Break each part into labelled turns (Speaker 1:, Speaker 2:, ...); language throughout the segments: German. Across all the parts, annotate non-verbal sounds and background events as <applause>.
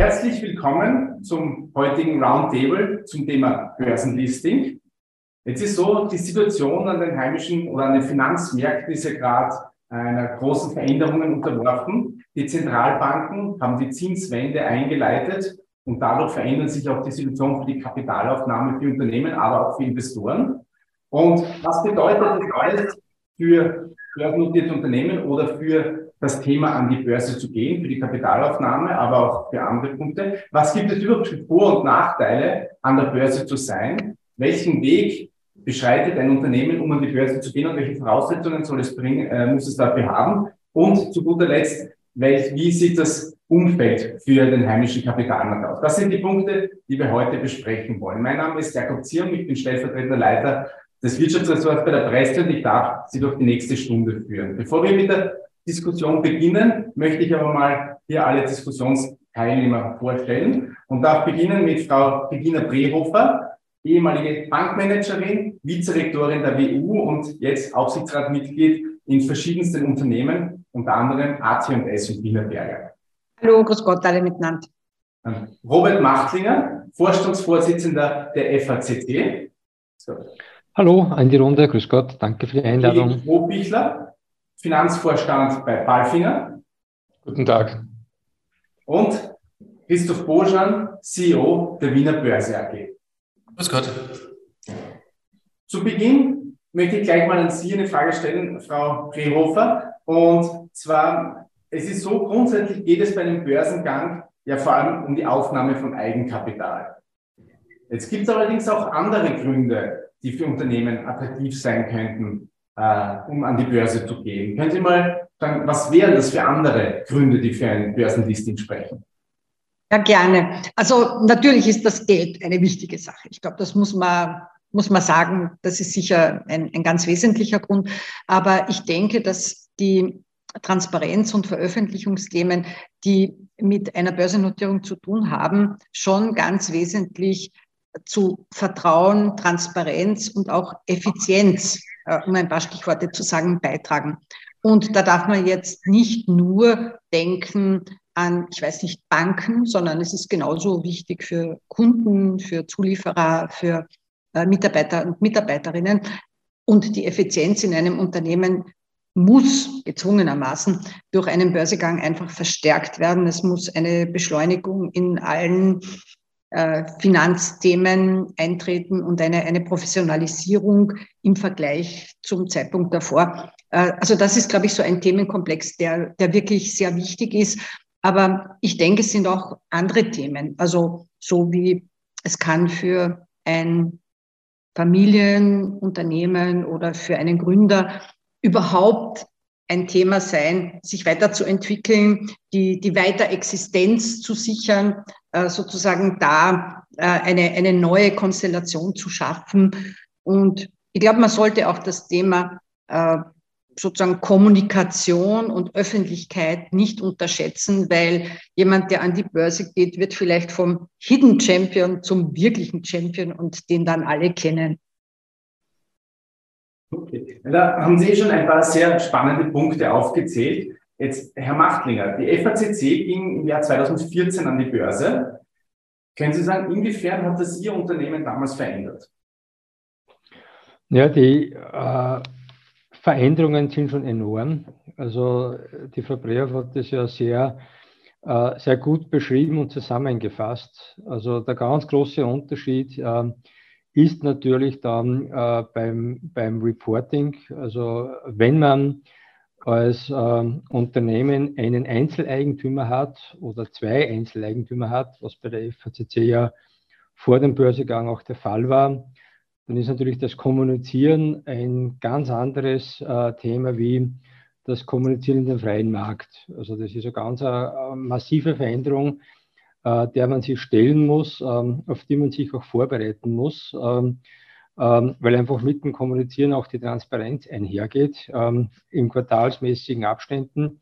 Speaker 1: Herzlich willkommen zum heutigen Roundtable zum Thema Börsenlisting. Jetzt ist so, die Situation an den heimischen oder an den Finanzmärkten ist ja gerade einer großen Veränderungen unterworfen. Die Zentralbanken haben die Zinswende eingeleitet und dadurch verändert sich auch die Situation für die Kapitalaufnahme für Unternehmen, aber auch für Investoren. Und was bedeutet das alles für börsennotierte Unternehmen oder für das Thema an die Börse zu gehen, für die Kapitalaufnahme, aber auch für andere Punkte. Was gibt es überhaupt für Vor- und Nachteile, an der Börse zu sein? Welchen Weg beschreitet ein Unternehmen, um an die Börse zu gehen und welche Voraussetzungen soll es bringen, äh, muss es dafür haben? Und zu guter Letzt, welch, wie sieht das Umfeld für den heimischen Kapitalmarkt aus? Das sind die Punkte, die wir heute besprechen wollen. Mein Name ist Jakob Ziering, ich bin stellvertretender Leiter des Wirtschaftsressorts bei der Presse und ich darf Sie durch die nächste Stunde führen. Bevor wir mit der Diskussion beginnen, möchte ich aber mal hier alle Diskussionsteilnehmer vorstellen und darf beginnen mit Frau Regina Brehofer, ehemalige Bankmanagerin, Vizerektorin der WU und jetzt Aufsichtsratmitglied in verschiedensten Unternehmen, unter anderem AT&S und Wiener Berger.
Speaker 2: Hallo, grüß Gott alle miteinander.
Speaker 1: Robert Machtlinger, Vorstandsvorsitzender der FACC.
Speaker 3: So. Hallo an die Runde, grüß Gott, danke für die Einladung.
Speaker 1: Hochbichler, Finanzvorstand bei Palfinger.
Speaker 4: Guten Tag.
Speaker 1: Und Christoph Boschan, CEO der Wiener Börse AG.
Speaker 4: Grüß Gott.
Speaker 1: Zu Beginn möchte ich gleich mal an Sie eine Frage stellen, Frau Prehofer. Und zwar, es ist so, grundsätzlich geht es bei einem Börsengang ja vor allem um die Aufnahme von Eigenkapital. Jetzt gibt es allerdings auch andere Gründe, die für Unternehmen attraktiv sein könnten, äh, um an die Börse zu gehen. Können Sie mal sagen, was wären das für andere Gründe, die für ein Börsenlisting sprechen?
Speaker 2: Ja, gerne. Also natürlich ist das Geld eine wichtige Sache. Ich glaube, das muss man, muss man sagen. Das ist sicher ein, ein ganz wesentlicher Grund. Aber ich denke, dass die Transparenz- und Veröffentlichungsthemen, die mit einer Börsennotierung zu tun haben, schon ganz wesentlich zu Vertrauen, Transparenz und auch Effizienz äh, um ein paar Stichworte zu sagen, beitragen. Und da darf man jetzt nicht nur denken an, ich weiß nicht, Banken, sondern es ist genauso wichtig für Kunden, für Zulieferer, für äh, Mitarbeiter und Mitarbeiterinnen. Und die Effizienz in einem Unternehmen muss gezwungenermaßen durch einen Börsegang einfach verstärkt werden. Es muss eine Beschleunigung in allen Finanzthemen eintreten und eine, eine Professionalisierung im Vergleich zum Zeitpunkt davor. Äh, also das ist, glaube ich, so ein Themenkomplex, der, der wirklich sehr wichtig ist. Aber ich denke, es sind auch andere Themen. Also so wie es kann für ein Familienunternehmen oder für einen Gründer überhaupt ein Thema sein, sich weiterzuentwickeln, die, die Weiterexistenz zu sichern, äh, sozusagen da äh, eine, eine neue Konstellation zu schaffen. Und ich glaube, man sollte auch das Thema äh, sozusagen Kommunikation und Öffentlichkeit nicht unterschätzen, weil jemand, der an die Börse geht, wird vielleicht vom Hidden Champion zum wirklichen Champion und den dann alle kennen.
Speaker 1: Okay. Da haben Sie schon ein paar sehr spannende Punkte aufgezählt. Jetzt, Herr Machtlinger, die FACC ging im Jahr 2014 an die Börse. Können Sie sagen, inwiefern hat das Ihr Unternehmen damals verändert?
Speaker 3: Ja, die äh, Veränderungen sind schon enorm. Also die Frau Brehoff hat das ja sehr, äh, sehr gut beschrieben und zusammengefasst. Also der ganz große Unterschied äh, ist natürlich dann äh, beim, beim Reporting. Also wenn man als äh, Unternehmen einen Einzeleigentümer hat oder zwei Einzeleigentümer hat, was bei der FACC ja vor dem Börsegang auch der Fall war, dann ist natürlich das Kommunizieren ein ganz anderes äh, Thema wie das Kommunizieren in den freien Markt. Also das ist eine ganz eine äh, massive Veränderung, der man sich stellen muss, ähm, auf die man sich auch vorbereiten muss, ähm, ähm, weil einfach mit dem Kommunizieren auch die Transparenz einhergeht, in quartalsmäßigen Abständen,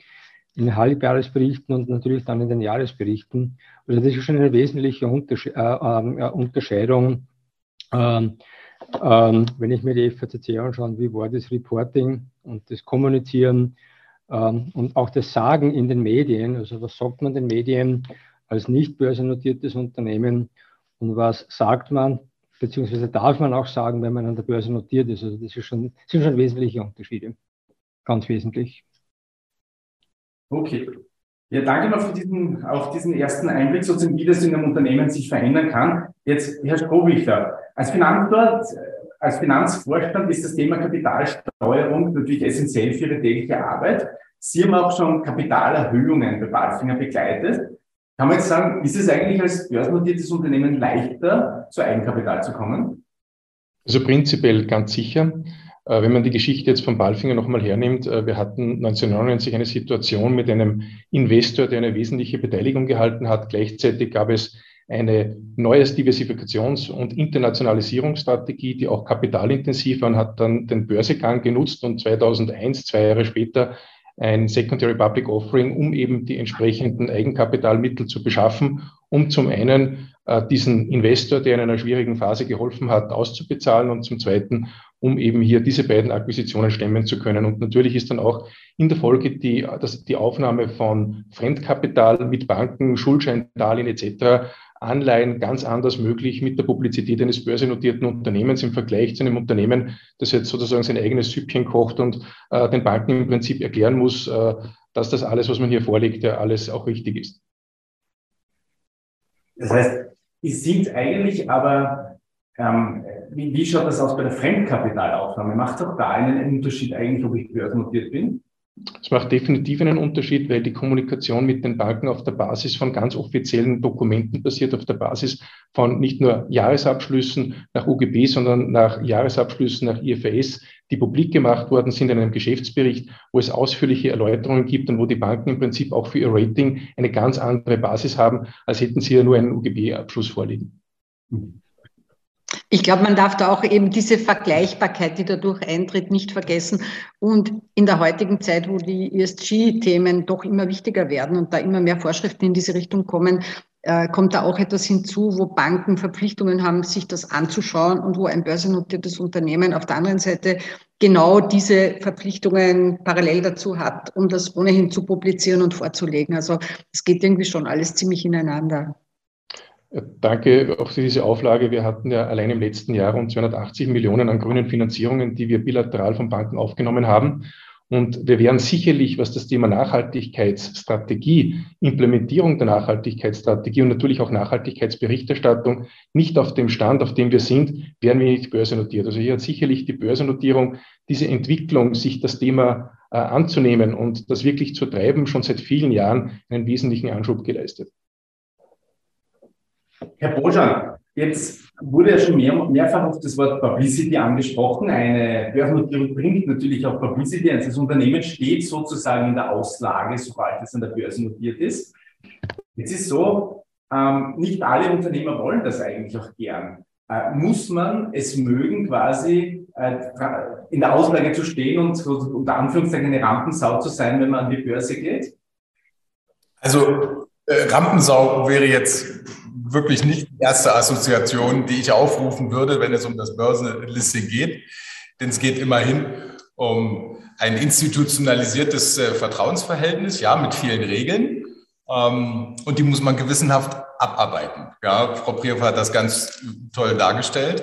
Speaker 3: in Halbjahresberichten und natürlich dann in den Jahresberichten. Also das ist schon eine wesentliche Untersche äh, äh, Unterscheidung. Ähm, ähm, wenn ich mir die FACC anschaue, wie war das Reporting und das Kommunizieren ähm, und auch das Sagen in den Medien, also was sagt man den Medien, als nicht börsennotiertes Unternehmen und was sagt man, beziehungsweise darf man auch sagen, wenn man an der Börse notiert ist. Also das ist schon, sind schon wesentliche Unterschiede. Ganz wesentlich.
Speaker 1: Okay. Ja, danke mal für diesen, auf diesen ersten Einblick, sozusagen, wie das in einem Unternehmen sich verändern kann. Jetzt, Herr Strohwichter, als Finanzwart, als Finanzvorstand ist das Thema Kapitalsteuerung natürlich essentiell für Ihre tägliche Arbeit. Sie haben auch schon Kapitalerhöhungen bei Badfinger begleitet. Kann man jetzt sagen, ist es eigentlich als börsennotiertes Unternehmen leichter, zu Eigenkapital zu kommen?
Speaker 4: Also prinzipiell ganz sicher. Äh, wenn man die Geschichte jetzt von Balfinger nochmal hernimmt, äh, wir hatten 1999 eine Situation mit einem Investor, der eine wesentliche Beteiligung gehalten hat. Gleichzeitig gab es eine neues Diversifikations- und Internationalisierungsstrategie, die auch kapitalintensiv war und hat dann den Börsegang genutzt und 2001, zwei Jahre später, ein Secondary Public Offering, um eben die entsprechenden Eigenkapitalmittel zu beschaffen, um zum einen äh, diesen Investor, der in einer schwierigen Phase geholfen hat, auszubezahlen und zum zweiten, um eben hier diese beiden Akquisitionen stemmen zu können. Und natürlich ist dann auch in der Folge die, das, die Aufnahme von Fremdkapital mit Banken, Schuldscheindarlehen etc. Anleihen ganz anders möglich mit der Publizität eines börsennotierten Unternehmens im Vergleich zu einem Unternehmen, das jetzt sozusagen sein eigenes Süppchen kocht und äh, den Banken im Prinzip erklären muss, äh, dass das alles, was man hier vorlegt, ja alles auch richtig ist.
Speaker 1: Das heißt, es sind eigentlich aber, ähm, wie, wie schaut das aus bei der Fremdkapitalaufnahme? Macht auch da einen Unterschied eigentlich, ob ich börsennotiert bin?
Speaker 4: Es macht definitiv einen Unterschied, weil die Kommunikation mit den Banken auf der Basis von ganz offiziellen Dokumenten basiert, auf der Basis von nicht nur Jahresabschlüssen nach UGB, sondern nach Jahresabschlüssen nach IFRS, die publik gemacht worden sind in einem Geschäftsbericht, wo es ausführliche Erläuterungen gibt und wo die Banken im Prinzip auch für ihr Rating eine ganz andere Basis haben, als hätten sie ja nur einen UGB-Abschluss vorliegen. Mhm.
Speaker 2: Ich glaube, man darf da auch eben diese Vergleichbarkeit, die dadurch eintritt, nicht vergessen. Und in der heutigen Zeit, wo die ESG-Themen doch immer wichtiger werden und da immer mehr Vorschriften in diese Richtung kommen, äh, kommt da auch etwas hinzu, wo Banken Verpflichtungen haben, sich das anzuschauen und wo ein börsennotiertes Unternehmen auf der anderen Seite genau diese Verpflichtungen parallel dazu hat, um das ohnehin zu publizieren und vorzulegen. Also es geht irgendwie schon alles ziemlich ineinander.
Speaker 4: Danke auch für diese Auflage. Wir hatten ja allein im letzten Jahr rund 280 Millionen an grünen Finanzierungen, die wir bilateral von Banken aufgenommen haben. Und wir werden sicherlich, was das Thema Nachhaltigkeitsstrategie, Implementierung der Nachhaltigkeitsstrategie und natürlich auch Nachhaltigkeitsberichterstattung nicht auf dem Stand, auf dem wir sind, werden wir nicht börsennotiert. Also hier hat sicherlich die Börsennotierung diese Entwicklung, sich das Thema äh, anzunehmen und das wirklich zu treiben, schon seit vielen Jahren einen wesentlichen Anschub geleistet.
Speaker 1: Herr Bojan, jetzt wurde ja schon mehr, mehrfach auf das Wort Publicity angesprochen. Eine Börsennotierung bringt natürlich auch Publicity. Also das Unternehmen steht sozusagen in der Auslage, sobald es an der Börse notiert ist. Jetzt ist so, ähm, nicht alle Unternehmer wollen das eigentlich auch gern. Äh, muss man es mögen, quasi äh, in der Auslage zu stehen und unter Anführungszeichen eine Rampensau zu sein, wenn man an die Börse geht?
Speaker 5: Also äh, Rampensau wäre jetzt wirklich nicht die erste Assoziation, die ich aufrufen würde, wenn es um das Börsenlisting geht. Denn es geht immerhin um ein institutionalisiertes äh, Vertrauensverhältnis, ja, mit vielen Regeln. Ähm, und die muss man gewissenhaft abarbeiten. Ja, Frau Priehoff hat das ganz toll dargestellt.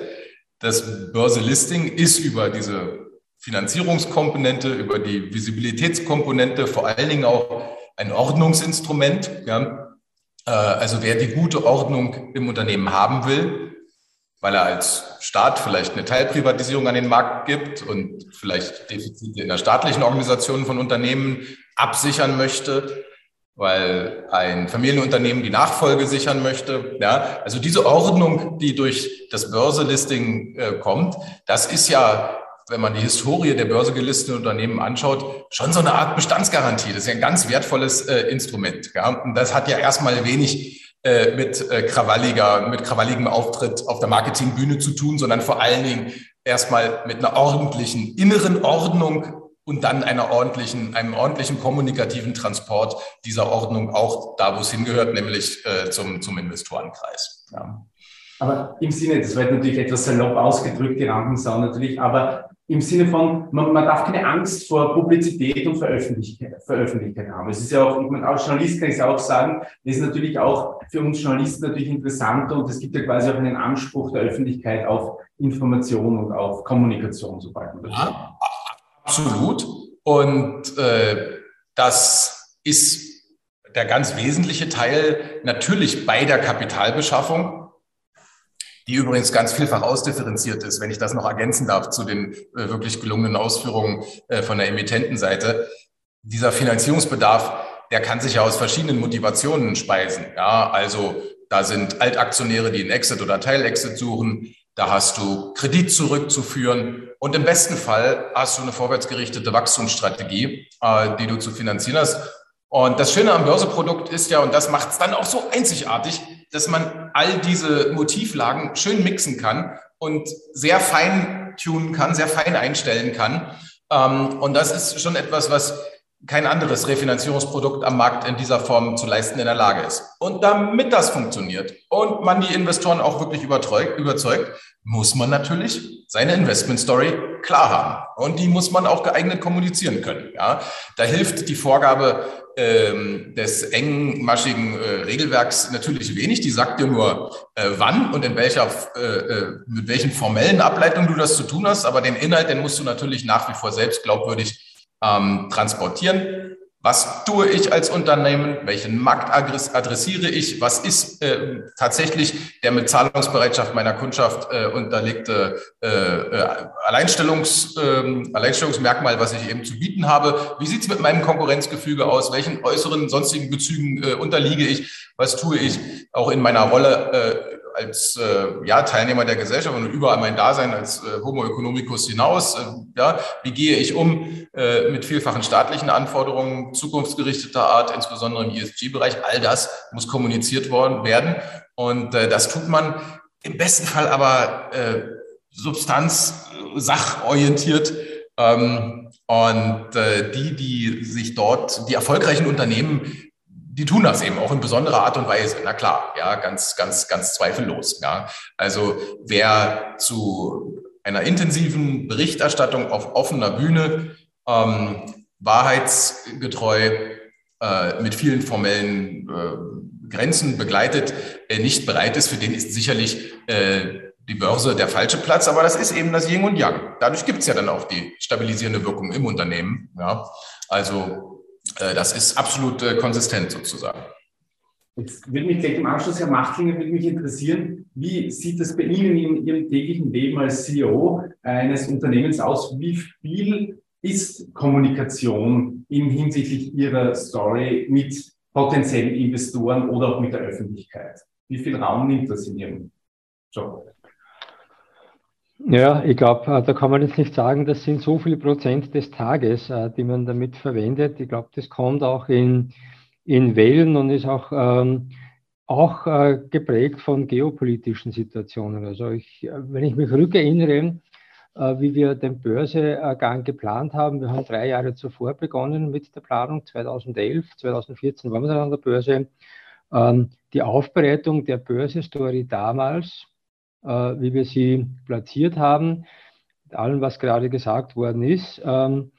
Speaker 5: Das Börselisting ist über diese Finanzierungskomponente, über die Visibilitätskomponente vor allen Dingen auch ein Ordnungsinstrument. Ja, also wer die gute Ordnung im Unternehmen haben will, weil er als Staat vielleicht eine Teilprivatisierung an den Markt gibt und vielleicht Defizite in der staatlichen Organisation von Unternehmen absichern möchte, weil ein Familienunternehmen die Nachfolge sichern möchte. Ja, also diese Ordnung, die durch das Börselisting äh, kommt, das ist ja wenn man die Historie der börsengelisteten Unternehmen anschaut, schon so eine Art Bestandsgarantie. Das ist ja ein ganz wertvolles äh, Instrument. Ja? Und das hat ja erstmal wenig äh, mit äh, krawalliger, mit krawalligem Auftritt auf der Marketingbühne zu tun, sondern vor allen Dingen erstmal mit einer ordentlichen inneren Ordnung und dann einer ordentlichen, einem ordentlichen kommunikativen Transport dieser Ordnung auch da, wo es hingehört, nämlich äh, zum, zum Investorenkreis. Ja.
Speaker 1: Aber im Sinne, das war natürlich etwas salopp ausgedrückt, die Rampensau natürlich, aber im Sinne von, man, man darf keine Angst vor Publizität und Veröffentlichkeit, haben. Es ist ja auch, ich meine, als Journalist kann ich es auch sagen, das ist natürlich auch für uns Journalisten natürlich interessant und es gibt ja quasi auch einen Anspruch der Öffentlichkeit auf Information und auf Kommunikation, sobald man das
Speaker 5: ja, Absolut. Und äh, das ist der ganz wesentliche Teil natürlich bei der Kapitalbeschaffung die übrigens ganz vielfach ausdifferenziert ist, wenn ich das noch ergänzen darf zu den äh, wirklich gelungenen Ausführungen äh, von der Emittentenseite. Dieser Finanzierungsbedarf, der kann sich ja aus verschiedenen Motivationen speisen. Ja, also da sind Altaktionäre, die einen Exit oder Teilexit suchen. Da hast du Kredit zurückzuführen. Und im besten Fall hast du eine vorwärtsgerichtete Wachstumsstrategie, äh, die du zu finanzieren hast. Und das Schöne am Börseprodukt ist ja, und das macht es dann auch so einzigartig, dass man all diese Motivlagen schön mixen kann und sehr fein tunen kann, sehr fein einstellen kann. Ähm, und das ist schon etwas, was kein anderes Refinanzierungsprodukt am Markt in dieser Form zu leisten in der Lage ist. Und damit das funktioniert und man die Investoren auch wirklich überzeugt, muss man natürlich seine Investment Story klar haben. Und die muss man auch geeignet kommunizieren können. Ja, da hilft die Vorgabe ähm, des engmaschigen äh, Regelwerks natürlich wenig. Die sagt dir nur, äh, wann und in welcher, äh, äh, mit welchen formellen Ableitungen du das zu tun hast. Aber den Inhalt, den musst du natürlich nach wie vor selbst glaubwürdig ähm, transportieren. Was tue ich als Unternehmen? Welchen Markt adressiere ich? Was ist äh, tatsächlich der mit Zahlungsbereitschaft meiner Kundschaft äh, unterlegte äh, äh Alleinstellungs, äh, Alleinstellungsmerkmal, was ich eben zu bieten habe? Wie sieht es mit meinem Konkurrenzgefüge aus? Welchen äußeren sonstigen Bezügen äh, unterliege ich? Was tue ich auch in meiner Rolle äh, als äh, ja, Teilnehmer der Gesellschaft und überall mein Dasein als äh, Homo economicus hinaus. Äh, ja, wie gehe ich um äh, mit vielfachen staatlichen Anforderungen zukunftsgerichteter Art, insbesondere im ESG-Bereich? All das muss kommuniziert worden werden und äh, das tut man im besten Fall aber äh, substanz, sachorientiert. Ähm, und die, die sich dort, die erfolgreichen Unternehmen die tun das eben auch in besonderer Art und Weise. Na klar, ja, ganz, ganz, ganz zweifellos. Ja. Also wer zu einer intensiven Berichterstattung auf offener Bühne ähm, wahrheitsgetreu äh, mit vielen formellen äh, Grenzen begleitet, äh, nicht bereit ist, für den ist sicherlich äh, die Börse der falsche Platz, aber das ist eben das Yin und Yang. Dadurch gibt es ja dann auch die stabilisierende Wirkung im Unternehmen. Ja. Also das ist absolut äh, konsistent sozusagen.
Speaker 1: Jetzt würde mich gleich im Anschluss, Herr Machtlinger, würde mich interessieren, wie sieht das bei Ihnen in Ihrem täglichen Leben als CEO eines Unternehmens aus? Wie viel ist Kommunikation in hinsichtlich Ihrer Story mit potenziellen Investoren oder auch mit der Öffentlichkeit? Wie viel Raum nimmt das in Ihrem Job?
Speaker 3: Ja, ich glaube, äh, da kann man jetzt nicht sagen, das sind so viele Prozent des Tages, äh, die man damit verwendet. Ich glaube, das kommt auch in, in Wellen und ist auch, ähm, auch äh, geprägt von geopolitischen Situationen. Also ich, wenn ich mich rückerinnere, äh, wie wir den Börsegang geplant haben, wir haben drei Jahre zuvor begonnen mit der Planung, 2011, 2014 waren wir dann an der Börse. Ähm, die Aufbereitung der Börse-Story damals, äh, wie wir sie platziert haben, mit allem, was gerade gesagt worden ist, ähm,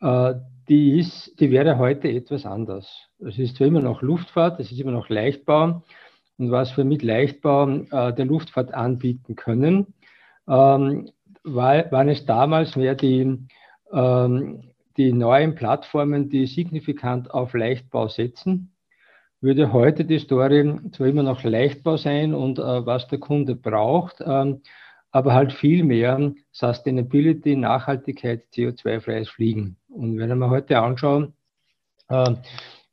Speaker 3: äh, die, ist, die wäre heute etwas anders. Es ist zwar immer noch Luftfahrt, es ist immer noch Leichtbau. Und was wir mit Leichtbau äh, der Luftfahrt anbieten können, ähm, war, waren es damals mehr die, ähm, die neuen Plattformen, die signifikant auf Leichtbau setzen würde heute die Story zwar immer noch Leichtbau sein und äh, was der Kunde braucht, ähm, aber halt viel mehr Sustainability, Nachhaltigkeit, CO2-freies Fliegen. Und wenn wir heute anschauen, äh,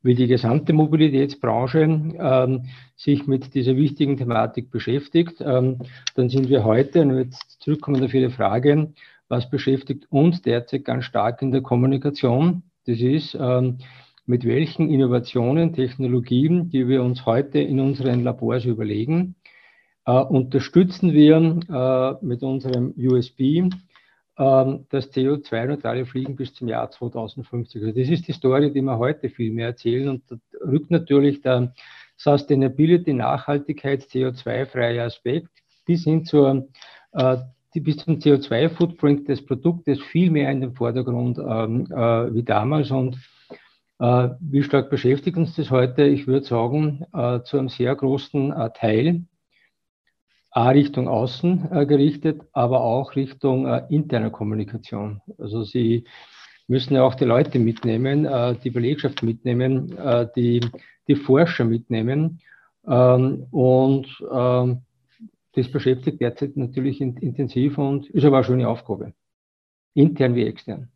Speaker 3: wie die gesamte Mobilitätsbranche ähm, sich mit dieser wichtigen Thematik beschäftigt, ähm, dann sind wir heute, und jetzt zurückkommen auf Ihre Frage, was beschäftigt uns derzeit ganz stark in der Kommunikation? Das ist, ähm, mit welchen Innovationen, Technologien, die wir uns heute in unseren Labors überlegen, äh, unterstützen wir äh, mit unserem USB äh, das CO2-neutrale Fliegen bis zum Jahr 2050. Also das ist die Story, die wir heute viel mehr erzählen und da rückt natürlich der Sustainability, Nachhaltigkeit, CO2-freie Aspekt bis hin zur äh, bis zum CO2-Footprint des Produktes viel mehr in den Vordergrund ähm, äh, wie damals. Und wie stark beschäftigt uns das heute? Ich würde sagen, äh, zu einem sehr großen äh, Teil. A, Richtung Außen äh, gerichtet, aber auch Richtung äh, interner Kommunikation. Also Sie müssen ja auch die Leute mitnehmen, äh, die Belegschaft mitnehmen, die, die Forscher mitnehmen. Ähm, und ähm, das beschäftigt derzeit natürlich intensiv und ist aber eine schöne Aufgabe, intern wie extern.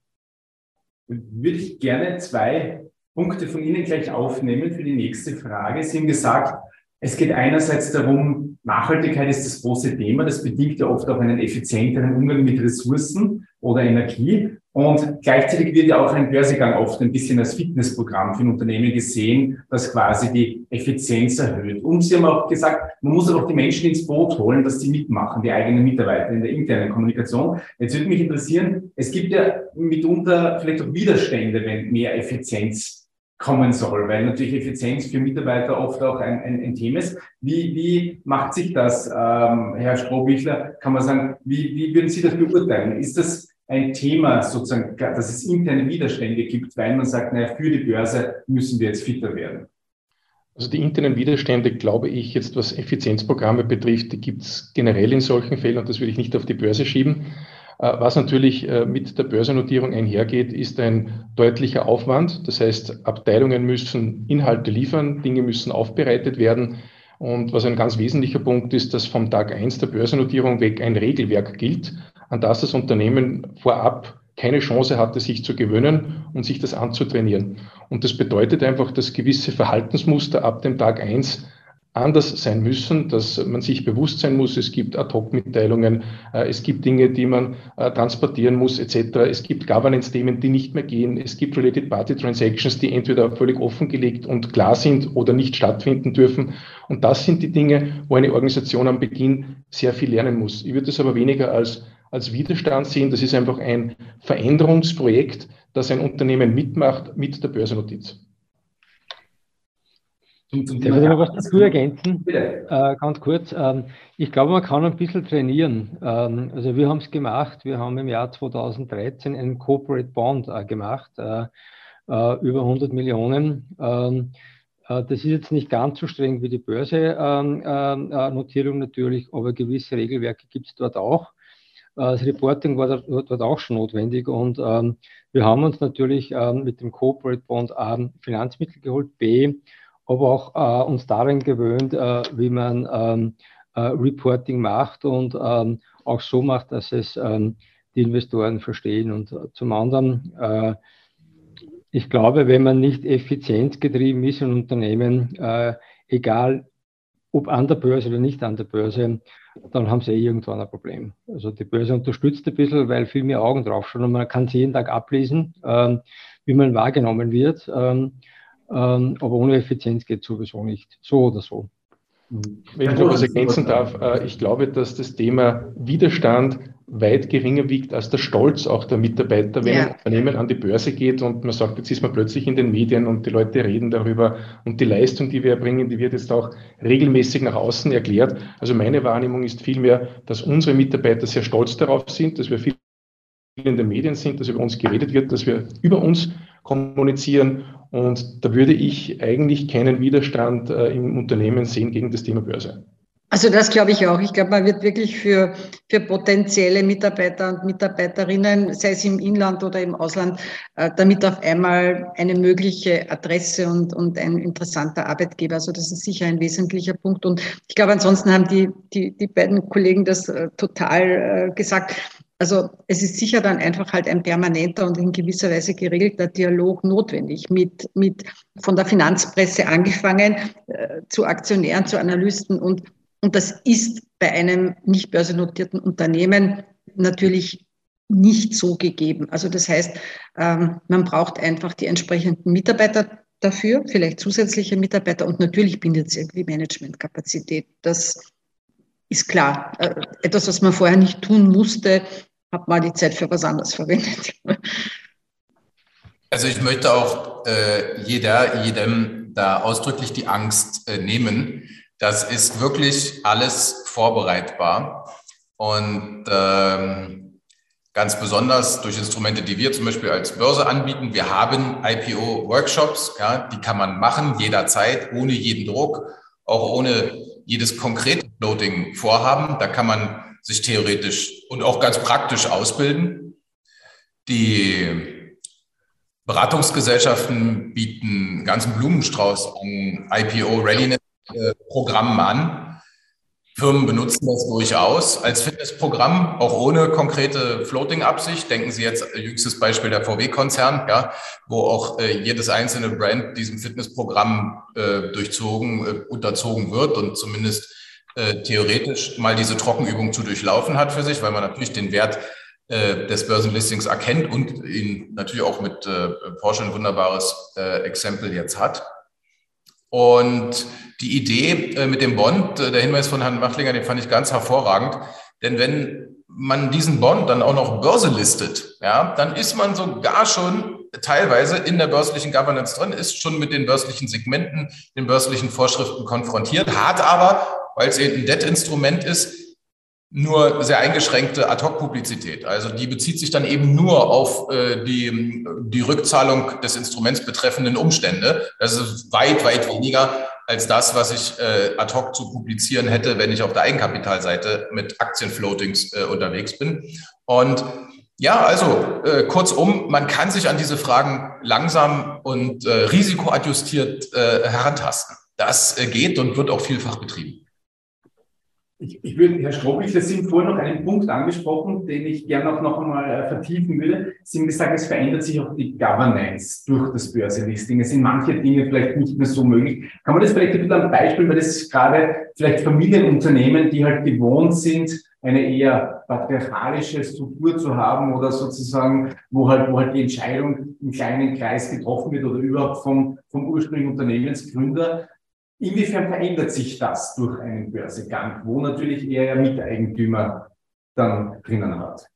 Speaker 1: Würde ich gerne zwei Punkte von Ihnen gleich aufnehmen für die nächste Frage. Sie haben gesagt, es geht einerseits darum, Nachhaltigkeit ist das große Thema. Das bedingt ja oft auch einen effizienteren Umgang mit Ressourcen oder Energie. Und gleichzeitig wird ja auch ein Börsegang oft ein bisschen als Fitnessprogramm für ein Unternehmen gesehen, das quasi die Effizienz erhöht. Und Sie haben auch gesagt, man muss auch die Menschen ins Boot holen, dass sie mitmachen, die eigenen Mitarbeiter in der internen Kommunikation. Jetzt würde mich interessieren, es gibt ja mitunter vielleicht auch Widerstände, wenn mehr Effizienz kommen soll, weil natürlich Effizienz für Mitarbeiter oft auch ein, ein, ein Thema ist. Wie, wie macht sich das, ähm, Herr Strohbichler? Kann man sagen, wie, wie würden Sie das beurteilen? Ist das ein Thema sozusagen, dass es interne Widerstände gibt, weil man sagt, naja, für die Börse müssen wir jetzt fitter werden?
Speaker 4: Also die internen Widerstände, glaube ich, jetzt was Effizienzprogramme betrifft, die gibt es generell in solchen Fällen und das will ich nicht auf die Börse schieben. Äh, was natürlich äh, mit der Börsennotierung einhergeht, ist ein deutlicher Aufwand. Das heißt, Abteilungen müssen Inhalte liefern, Dinge müssen aufbereitet werden. Und was ein ganz wesentlicher Punkt ist, dass vom Tag eins der Börsennotierung weg ein Regelwerk gilt, an das das Unternehmen vorab keine Chance hatte, sich zu gewöhnen und sich das anzutrainieren. Und das bedeutet einfach, dass gewisse Verhaltensmuster ab dem Tag eins anders sein müssen, dass man sich bewusst sein muss, es gibt Ad-Hoc-Mitteilungen, äh, es gibt Dinge, die man äh, transportieren muss, etc. Es gibt Governance-Themen, die nicht mehr gehen. Es gibt Related Party Transactions, die entweder völlig offengelegt und klar sind oder nicht stattfinden dürfen. Und das sind die Dinge, wo eine Organisation am Beginn sehr viel lernen muss. Ich würde es aber weniger als, als Widerstand sehen. Das ist einfach ein Veränderungsprojekt, das ein Unternehmen mitmacht mit der Börsennotiz.
Speaker 3: Darf ich noch was dazu ergänzen? Äh, ganz kurz. Ähm, ich glaube, man kann ein bisschen trainieren. Ähm, also wir haben es gemacht. Wir haben im Jahr 2013 einen Corporate Bond äh, gemacht, äh, äh über 100 Millionen. Ähm, äh, das ist jetzt nicht ganz so streng wie die Börse-Notierung ähm, äh, natürlich, aber gewisse Regelwerke gibt es dort auch. Das Reporting war dort auch schon notwendig und ähm, wir haben uns natürlich ähm, mit dem Corporate Bond A Finanzmittel geholt, B aber auch äh, uns darin gewöhnt, äh, wie man ähm, äh, Reporting macht und ähm, auch so macht, dass es ähm, die Investoren verstehen. Und äh, zum anderen, äh, ich glaube, wenn man nicht effizienzgetrieben ist in Unternehmen, äh, egal ob an der Börse oder nicht an der Börse, dann haben sie eh irgendwann ein Problem. Also die Börse unterstützt ein bisschen, weil viel mehr Augen drauf schauen und man kann es jeden Tag ablesen, ähm, wie man wahrgenommen wird. Ähm, ähm, aber ohne Effizienz geht sowieso nicht. So oder so.
Speaker 4: Wenn ich noch was ergänzen darf, äh, ich glaube, dass das Thema Widerstand weit geringer wiegt als der Stolz auch der Mitarbeiter, wenn ja. ein Unternehmen an die Börse geht und man sagt, jetzt ist man plötzlich in den Medien und die Leute reden darüber und die Leistung, die wir erbringen, die wird jetzt auch regelmäßig nach außen erklärt. Also meine Wahrnehmung ist vielmehr, dass unsere Mitarbeiter sehr stolz darauf sind, dass wir viel in den Medien sind, dass über uns geredet wird, dass wir über uns kommunizieren und da würde ich eigentlich keinen Widerstand äh, im Unternehmen sehen gegen das Thema Börse.
Speaker 2: Also das glaube ich auch. Ich glaube, man wird wirklich für, für potenzielle Mitarbeiter und Mitarbeiterinnen, sei es im Inland oder im Ausland, äh, damit auf einmal eine mögliche Adresse und, und ein interessanter Arbeitgeber. Also das ist sicher ein wesentlicher Punkt. Und ich glaube, ansonsten haben die, die, die beiden Kollegen das äh, total äh, gesagt. Also es ist sicher dann einfach halt ein permanenter und in gewisser Weise geregelter Dialog notwendig mit, mit von der Finanzpresse angefangen äh, zu Aktionären, zu Analysten und, und das ist bei einem nicht börsennotierten Unternehmen natürlich nicht so gegeben. Also das heißt, ähm, man braucht einfach die entsprechenden Mitarbeiter dafür, vielleicht zusätzliche Mitarbeiter und natürlich bindet es irgendwie Managementkapazität. Das ist klar. Äh, etwas, was man vorher nicht tun musste, habe mal die Zeit für was anderes verwendet.
Speaker 5: Also ich möchte auch äh, jeder, jedem da ausdrücklich die Angst äh, nehmen. Das ist wirklich alles vorbereitbar. Und ähm, ganz besonders durch Instrumente, die wir zum Beispiel als Börse anbieten. Wir haben IPO-Workshops, ja, die kann man machen jederzeit, ohne jeden Druck, auch ohne jedes konkrete Floating-Vorhaben. Da kann man sich theoretisch und auch ganz praktisch ausbilden. Die Beratungsgesellschaften bieten einen ganzen Blumenstrauß an IPO-Readiness-Programmen an Firmen benutzen das durchaus als Fitnessprogramm, auch ohne konkrete Floating-Absicht. Denken Sie jetzt äh, jüngstes Beispiel der VW-Konzern, ja, wo auch äh, jedes einzelne Brand diesem Fitnessprogramm äh, durchzogen, äh, unterzogen wird und zumindest äh, theoretisch mal diese Trockenübung zu durchlaufen hat für sich, weil man natürlich den Wert äh, des Börsenlistings erkennt und ihn natürlich auch mit Porsche ein wunderbares Exempel jetzt hat. Und die Idee äh, mit dem Bond, äh, der Hinweis von Herrn Machtlinger, den fand ich ganz hervorragend. Denn wenn man diesen Bond dann auch noch Börse listet, ja, dann ist man sogar schon teilweise in der börslichen Governance drin, ist schon mit den börslichen Segmenten, den börslichen Vorschriften konfrontiert, hat aber, weil es eben ein Debt-Instrument ist, nur sehr eingeschränkte Ad-Hoc-Publizität. Also die bezieht sich dann eben nur auf äh, die, die Rückzahlung des Instruments betreffenden Umstände. Das ist weit, weit weniger als das, was ich äh, ad hoc zu publizieren hätte, wenn ich auf der Eigenkapitalseite mit Aktienfloatings äh, unterwegs bin. Und ja, also äh, kurzum, man kann sich an diese Fragen langsam und äh, risikoadjustiert äh, herantasten. Das äh, geht und wird auch vielfach betrieben.
Speaker 1: Ich, ich würde, Herr Stroblich, Sie haben vorhin noch einen Punkt angesprochen, den ich gerne auch noch einmal äh, vertiefen würde. Sie haben gesagt, es verändert sich auch die Governance durch das Börsenlisting. Es sind manche Dinge vielleicht nicht mehr so möglich. Kann man das vielleicht ein bisschen am Beispiel, weil das gerade vielleicht Familienunternehmen, die halt gewohnt sind, eine eher patriarchalische Struktur zu haben oder sozusagen, wo halt, wo halt die Entscheidung im kleinen Kreis getroffen wird oder überhaupt vom, vom ursprünglichen Unternehmensgründer. Inwiefern verändert sich das durch einen Börsegang, wo natürlich eher der Miteigentümer dann drinnen hat?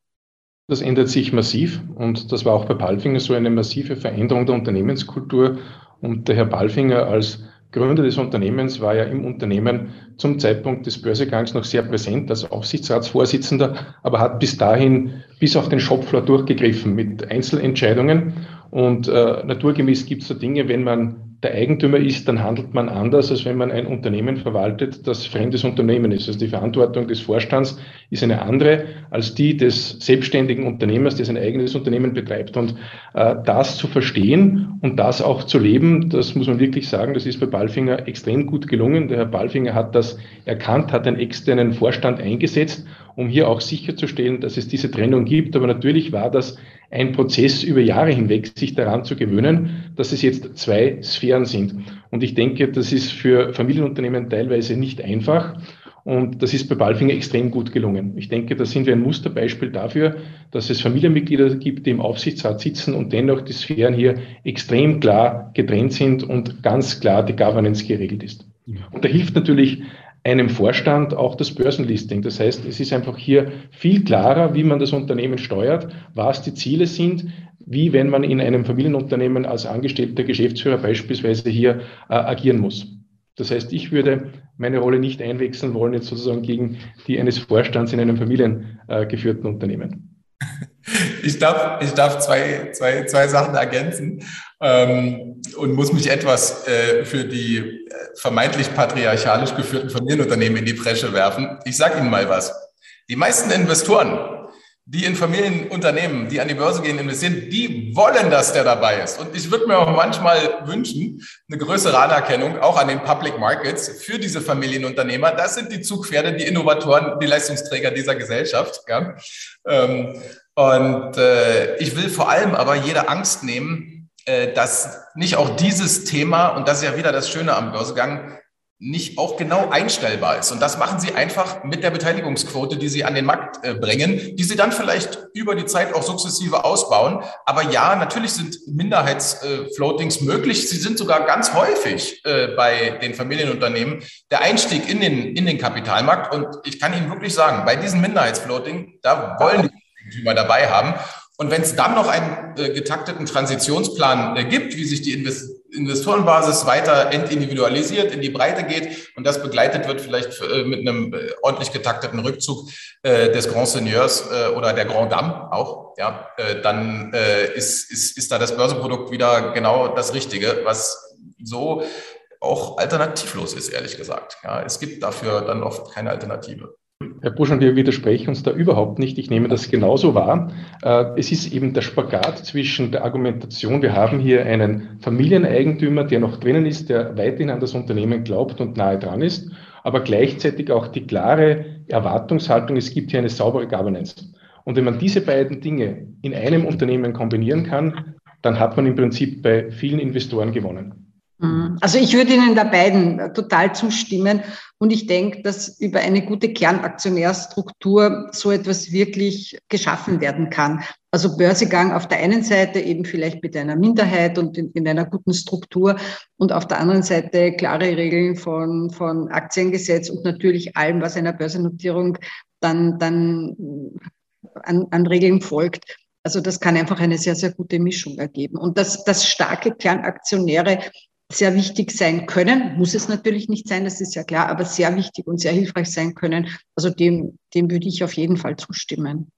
Speaker 4: Das ändert sich massiv und das war auch bei Palfinger so eine massive Veränderung der Unternehmenskultur. Und der Herr Palfinger als Gründer des Unternehmens war ja im Unternehmen zum Zeitpunkt des Börsegangs noch sehr präsent als Aufsichtsratsvorsitzender, aber hat bis dahin bis auf den Shopfloor durchgegriffen mit Einzelentscheidungen. Und äh, naturgemäß gibt es da Dinge, wenn man der Eigentümer ist, dann handelt man anders, als wenn man ein Unternehmen verwaltet, das fremdes Unternehmen ist. Also die Verantwortung des Vorstands ist eine andere als die des selbstständigen Unternehmers, der sein eigenes Unternehmen betreibt. Und äh, das zu verstehen und das auch zu leben, das muss man wirklich sagen, das ist bei Balfinger extrem gut gelungen. Der Herr Balfinger hat das erkannt, hat einen externen Vorstand eingesetzt, um hier auch sicherzustellen, dass es diese Trennung gibt. Aber natürlich war das ein Prozess über Jahre hinweg, sich daran zu gewöhnen, dass es jetzt zwei Sphären sind. Und ich denke, das ist für Familienunternehmen teilweise nicht einfach. Und das ist bei Balfinger extrem gut gelungen. Ich denke, da sind wir ein Musterbeispiel dafür, dass es Familienmitglieder gibt, die im Aufsichtsrat sitzen und dennoch die Sphären hier extrem klar getrennt sind und ganz klar die Governance geregelt ist. Und da hilft natürlich einem Vorstand auch das Börsenlisting. Das heißt, es ist einfach hier viel klarer, wie man das Unternehmen steuert, was die Ziele sind, wie wenn man in einem Familienunternehmen als angestellter Geschäftsführer beispielsweise hier äh, agieren muss. Das heißt, ich würde meine Rolle nicht einwechseln wollen, jetzt sozusagen gegen die eines Vorstands in einem familiengeführten Unternehmen. <laughs>
Speaker 5: Ich darf, ich darf zwei, zwei, zwei Sachen ergänzen ähm, und muss mich etwas äh, für die äh, vermeintlich patriarchalisch geführten Familienunternehmen in die Bresche werfen. Ich sage Ihnen mal was. Die meisten Investoren die in Familienunternehmen, die an die Börse gehen, investieren, die wollen, dass der dabei ist. Und ich würde mir auch manchmal wünschen, eine größere Anerkennung auch an den Public Markets für diese Familienunternehmer. Das sind die Zugpferde, die Innovatoren, die Leistungsträger dieser Gesellschaft. Ja. Ähm, und äh, ich will vor allem aber jede Angst nehmen, äh, dass nicht auch dieses Thema, und das ist ja wieder das Schöne am Börsegang, nicht auch genau einstellbar ist. Und das machen sie einfach mit der Beteiligungsquote, die sie an den Markt äh, bringen, die sie dann vielleicht über die Zeit auch sukzessive ausbauen. Aber ja, natürlich sind Minderheitsfloatings äh, möglich. Sie sind sogar ganz häufig äh, bei den Familienunternehmen der Einstieg in den, in den Kapitalmarkt. Und ich kann Ihnen wirklich sagen, bei diesen Minderheitsfloating, da wollen die Eigentümer dabei haben. Und wenn es dann noch einen äh, getakteten Transitionsplan äh, gibt, wie sich die Invest Investorenbasis weiter entindividualisiert, in die Breite geht und das begleitet wird vielleicht äh, mit einem äh, ordentlich getakteten Rückzug äh, des Grand Seigneurs äh, oder der Grand Dame auch, ja, dann ist, ist, ist da das Börsenprodukt wieder genau das Richtige, was so auch alternativlos ist, ehrlich gesagt. Ja, es gibt dafür dann oft keine Alternative.
Speaker 4: Herr Buschmann, wir widersprechen uns da überhaupt nicht. Ich nehme das genauso wahr. Äh, es ist eben der Spagat zwischen der Argumentation, wir haben hier einen Familieneigentümer, der noch drinnen ist, der weiterhin an das Unternehmen glaubt und nahe dran ist, aber gleichzeitig auch die klare Erwartungshaltung, es gibt hier eine saubere Governance. Und wenn man diese beiden Dinge in einem Unternehmen kombinieren kann, dann hat man im Prinzip bei vielen Investoren gewonnen.
Speaker 2: Mhm. Also ich würde Ihnen da beiden total zustimmen. Und ich denke, dass über eine gute Kernaktionärstruktur so etwas wirklich geschaffen werden kann. Also Börsegang auf der einen Seite eben vielleicht mit einer Minderheit und in, in einer guten Struktur und auf der anderen Seite klare Regeln von, von Aktiengesetz und natürlich allem, was einer Börsennotierung dann, dann an, an Regeln folgt. Also das kann einfach eine sehr, sehr gute Mischung ergeben. Und dass, dass starke Kernaktionäre sehr wichtig sein können, muss es natürlich nicht sein, das ist ja klar, aber sehr wichtig und sehr hilfreich sein können. Also dem, dem würde ich auf jeden Fall zustimmen.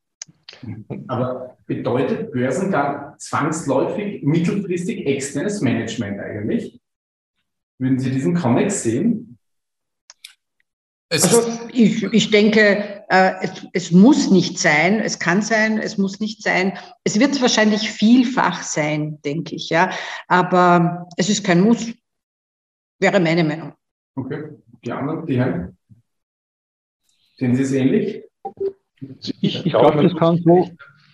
Speaker 1: Aber bedeutet Börsengang zwangsläufig mittelfristig externes Management eigentlich? Würden Sie diesen Connex sehen?
Speaker 2: Also ich, ich denke, es, es muss nicht sein, es kann sein, es muss nicht sein. Es wird wahrscheinlich vielfach sein, denke ich, ja. Aber es ist kein Muss, wäre meine Meinung.
Speaker 1: Okay. Die anderen, die Herren? Sehen Sie es ähnlich?
Speaker 3: Ich, ich glaube, das kann so.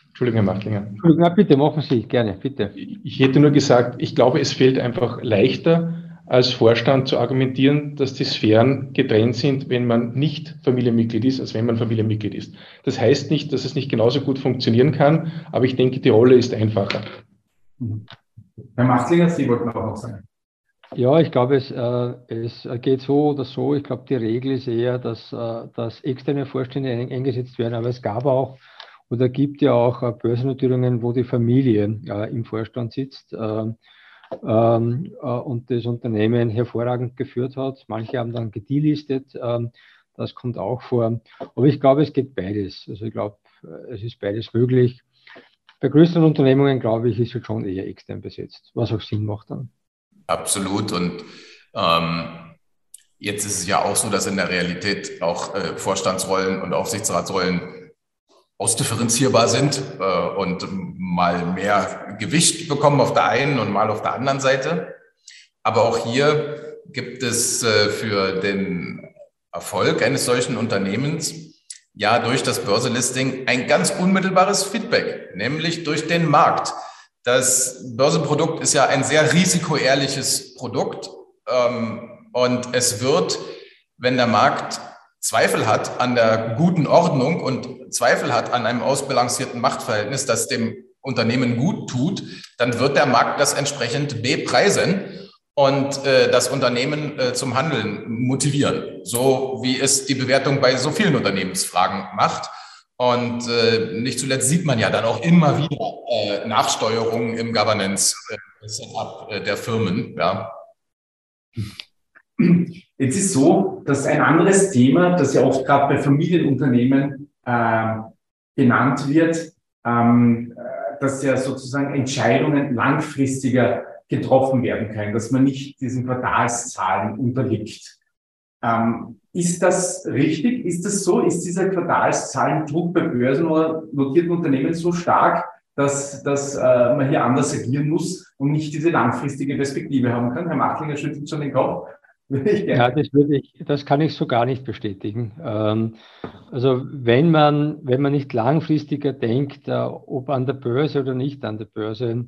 Speaker 4: Entschuldigung, Herr Machtlinger.
Speaker 3: Entschuldigung, na, bitte, machen Sie, gerne, bitte.
Speaker 4: Ich hätte nur gesagt, ich glaube, es fällt einfach leichter, als Vorstand zu argumentieren, dass die Sphären getrennt sind, wenn man nicht Familienmitglied ist, als wenn man Familienmitglied ist. Das heißt nicht, dass es nicht genauso gut funktionieren kann, aber ich denke, die Rolle ist einfacher.
Speaker 1: Herr Machtlinger, Sie wollten auch noch sagen.
Speaker 3: Ja, ich glaube, es, äh, es geht so oder so. Ich glaube, die Regel ist eher, dass, äh, dass externe Vorstände eingesetzt werden, aber es gab auch oder gibt ja auch äh, Börsennotierungen, wo die Familie äh, im Vorstand sitzt. Ähm, äh, und das Unternehmen hervorragend geführt hat. Manche haben dann gedelistet, ähm, das kommt auch vor. Aber ich glaube, es geht beides. Also ich glaube, äh, es ist beides möglich. Bei größeren Unternehmungen, glaube ich, ist es schon eher extern besetzt, was auch Sinn macht dann.
Speaker 5: Absolut. Und ähm, jetzt ist es ja auch so, dass in der Realität auch äh, Vorstandsrollen und Aufsichtsratsrollen ausdifferenzierbar sind äh, und mal mehr Gewicht bekommen auf der einen und mal auf der anderen Seite. Aber auch hier gibt es äh, für den Erfolg eines solchen Unternehmens ja durch das Börselisting ein ganz unmittelbares Feedback, nämlich durch den Markt. Das Börsenprodukt ist ja ein sehr risikoehrliches Produkt ähm, und es wird, wenn der Markt Zweifel hat an der guten Ordnung und Zweifel hat an einem ausbalancierten Machtverhältnis, das dem Unternehmen gut tut, dann wird der Markt das entsprechend bepreisen und äh, das Unternehmen äh, zum Handeln motivieren, so wie es die Bewertung bei so vielen Unternehmensfragen macht. Und äh, nicht zuletzt sieht man ja dann auch immer wieder äh, Nachsteuerungen im Governance-Setup äh, der Firmen. Ja.
Speaker 1: Jetzt ist so, dass ein anderes Thema, das ja oft gerade bei Familienunternehmen äh, genannt wird, ähm, äh, dass ja sozusagen Entscheidungen langfristiger getroffen werden können, dass man nicht diesen Quartalszahlen unterliegt. Ähm, ist das richtig? Ist das so? Ist dieser Quartalszahlendruck bei Börsen oder notierten Unternehmen so stark, dass, dass äh, man hier anders agieren muss und nicht diese langfristige Perspektive haben kann? Herr Machtlinger schüttelt schon den Kopf. <laughs>
Speaker 3: Ja, das, ich, das kann ich so gar nicht bestätigen. Ähm, also wenn man, wenn man nicht langfristiger denkt, äh, ob an der Börse oder nicht an der Börse,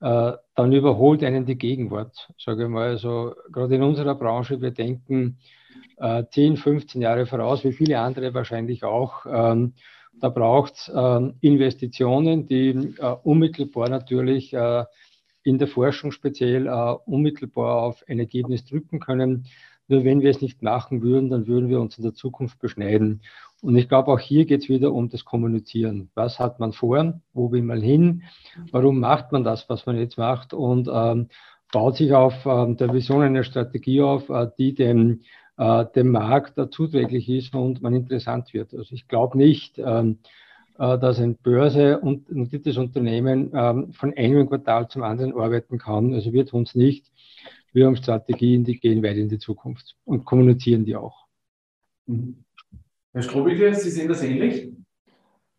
Speaker 3: äh, dann überholt einen die Gegenwart, sage ich mal. Also gerade in unserer Branche, wir denken 10, äh, 15 Jahre voraus, wie viele andere wahrscheinlich auch. Ähm, da braucht es ähm, Investitionen, die unmittelbar natürlich in der Forschung speziell äh, unmittelbar auf ein Ergebnis drücken können. Nur wenn wir es nicht machen würden, dann würden wir uns in der Zukunft beschneiden. Und ich glaube, auch hier geht es wieder um das Kommunizieren. Was hat man vor? Wo will man hin? Warum macht man das, was man jetzt macht? Und ähm, baut sich auf ähm, der Vision eine Strategie auf, äh, die dem, äh, dem Markt äh, zuträglich ist und man interessant wird. Also ich glaube nicht, ähm, äh, dass ein Börse und notiertes Unternehmen ähm, von einem Quartal zum anderen arbeiten kann. Also wir tun es nicht. Wir haben Strategien, die gehen weit in die Zukunft und kommunizieren die auch.
Speaker 1: Mhm. Herr Strobige, Sie sehen das ähnlich?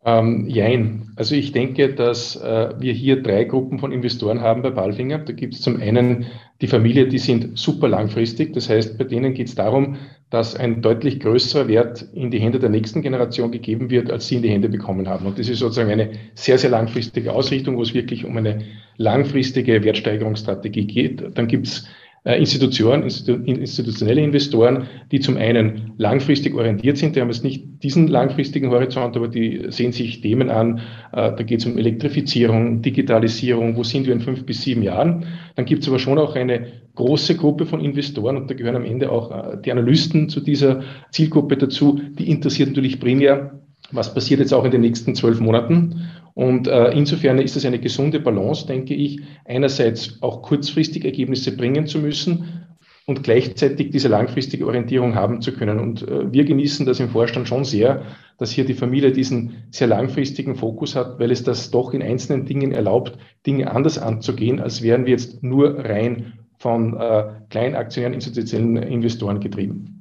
Speaker 4: Ähm, jein. Also ich denke, dass äh, wir hier drei Gruppen von Investoren haben bei Balfinger. Da gibt es zum einen die Familie, die sind super langfristig. Das heißt, bei denen geht es darum, dass ein deutlich größerer Wert in die Hände der nächsten Generation gegeben wird, als sie in die Hände bekommen haben. Und das ist sozusagen eine sehr, sehr langfristige Ausrichtung, wo es wirklich um eine langfristige Wertsteigerungsstrategie geht. Dann gibt es Institutionen, institutionelle Investoren, die zum einen langfristig orientiert sind, die haben jetzt nicht diesen langfristigen Horizont, aber die sehen sich Themen an, äh, da geht es um Elektrifizierung, Digitalisierung, wo sind wir in fünf bis sieben Jahren. Dann gibt es aber schon auch eine große Gruppe von Investoren und da gehören am Ende auch äh, die Analysten zu dieser Zielgruppe dazu, die interessiert natürlich primär, was passiert jetzt auch in den nächsten zwölf Monaten und äh, insofern ist es eine gesunde Balance, denke ich, einerseits auch kurzfristig Ergebnisse bringen zu müssen und gleichzeitig diese langfristige Orientierung haben zu können. Und äh, wir genießen das im Vorstand schon sehr, dass hier die Familie diesen sehr langfristigen Fokus hat, weil es das doch in einzelnen Dingen erlaubt, Dinge anders anzugehen, als wären wir jetzt nur rein von äh, Kleinaktionären, institutionellen Investoren getrieben.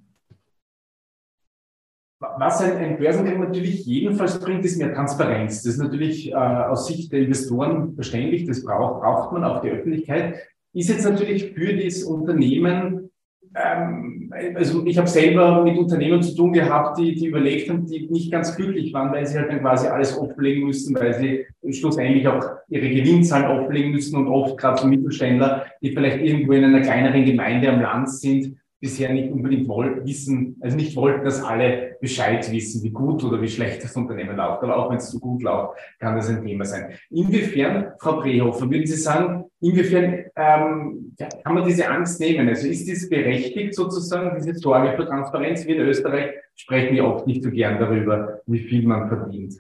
Speaker 1: Was ein, ein Börsengang natürlich jedenfalls bringt, ist mehr Transparenz. Das ist natürlich äh, aus Sicht der Investoren verständlich, das braucht, braucht man auch die Öffentlichkeit. Ist jetzt natürlich für das Unternehmen, ähm, also ich habe selber mit Unternehmen zu tun gehabt, die, die überlegt haben, die nicht ganz glücklich waren, weil sie halt dann quasi alles offenlegen müssen, weil sie schlussendlich auch ihre Gewinnzahlen offenlegen müssen und oft gerade so Mittelständler, die vielleicht irgendwo in einer kleineren Gemeinde am Land sind, bisher nicht unbedingt wollten, wissen, also nicht wollten, dass alle Bescheid wissen, wie gut oder wie schlecht das Unternehmen läuft. Aber auch wenn es zu gut läuft, kann das ein Thema sein. Inwiefern, Frau Prehofer, würden Sie sagen, inwiefern ähm, kann man diese Angst nehmen? Also ist dies berechtigt sozusagen, diese Sorge für Transparenz? Wir in Österreich sprechen ja oft nicht so gern darüber, wie viel man verdient.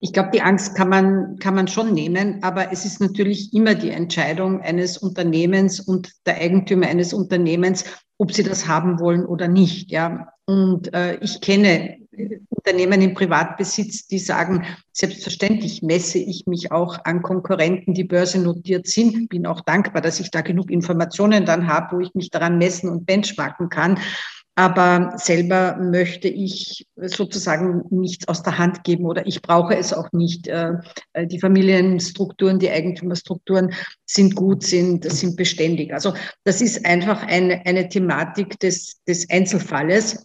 Speaker 2: Ich glaube, die Angst kann man, kann man schon nehmen, aber es ist natürlich immer die Entscheidung eines Unternehmens und der Eigentümer eines Unternehmens, ob sie das haben wollen oder nicht. Ja. Und äh, ich kenne Unternehmen im Privatbesitz, die sagen, selbstverständlich messe ich mich auch an Konkurrenten, die börsennotiert sind. Bin auch dankbar, dass ich da genug Informationen dann habe, wo ich mich daran messen und benchmarken kann. Aber selber möchte ich sozusagen nichts aus der Hand geben oder ich brauche es auch nicht. Äh, die Familienstrukturen, die Eigentümerstrukturen sind gut, sind, sind beständig. Also das ist einfach eine, eine Thematik des, des Einzelfalles.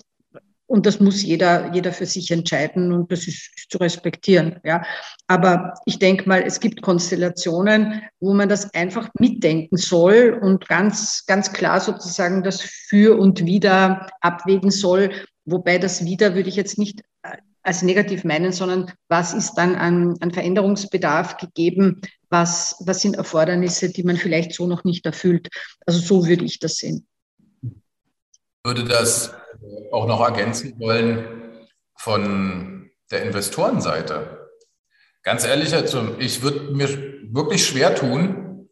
Speaker 2: Und das muss jeder, jeder für sich entscheiden und das ist, zu respektieren. Ja. Aber ich denke mal, es gibt Konstellationen, wo man das einfach mitdenken soll und ganz, ganz klar sozusagen das Für und Wider abwägen soll. Wobei das Wider würde ich jetzt nicht äh, als negativ meinen, sondern was ist dann an, an Veränderungsbedarf gegeben? Was, was sind Erfordernisse, die man vielleicht so noch nicht erfüllt? Also so würde ich das sehen.
Speaker 5: Würde das auch noch ergänzen wollen von der Investorenseite. Ganz ehrlich, also ich würde mir wirklich schwer tun,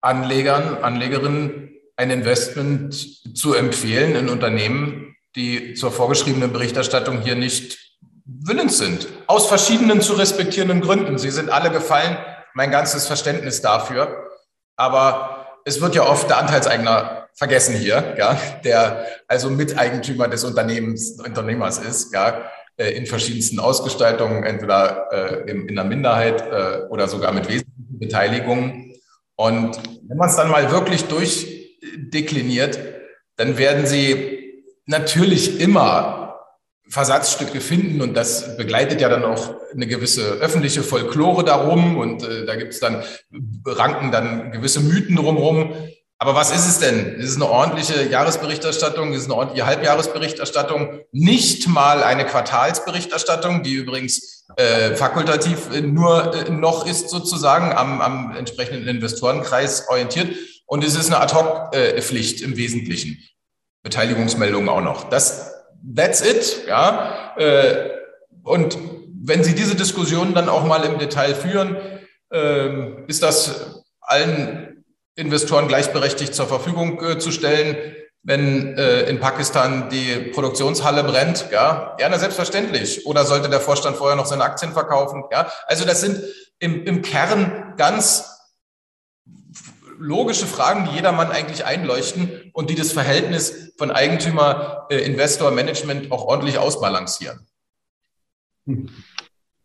Speaker 5: Anlegern, Anlegerinnen ein Investment zu empfehlen in Unternehmen, die zur vorgeschriebenen Berichterstattung hier nicht willens sind. Aus verschiedenen zu respektierenden Gründen. Sie sind alle gefallen, mein ganzes Verständnis dafür. Aber es wird ja oft der Anteilseigner vergessen hier, ja, der also Miteigentümer des Unternehmens, Unternehmers ist, ja, äh, in verschiedensten Ausgestaltungen, entweder äh, in, in der Minderheit äh, oder sogar mit wesentlichen Beteiligungen. Und wenn man es dann mal wirklich durchdekliniert, dann werden Sie natürlich immer Versatzstücke finden und das begleitet ja dann auch eine gewisse öffentliche Folklore darum und äh, da gibt es dann, ranken dann gewisse Mythen drumherum. Aber was ist es denn? Es ist eine ordentliche Jahresberichterstattung, es ist eine ordentliche Halbjahresberichterstattung, nicht mal eine Quartalsberichterstattung, die übrigens äh, fakultativ nur äh, noch ist sozusagen am, am entsprechenden Investorenkreis orientiert. Und es ist eine Ad-Hoc-Pflicht im Wesentlichen. Beteiligungsmeldungen auch noch. Das that's it. Ja? Äh, und wenn Sie diese Diskussion dann auch mal im Detail führen, äh, ist das allen Investoren gleichberechtigt zur Verfügung äh, zu stellen wenn äh, in Pakistan die Produktionshalle brennt, ja, gerne selbstverständlich. Oder sollte der Vorstand vorher noch seine Aktien verkaufen? Ja, also das sind im, im Kern ganz logische Fragen, die jedermann eigentlich einleuchten und die das Verhältnis von Eigentümer, äh, Investor, Management auch ordentlich ausbalancieren.
Speaker 1: Hm.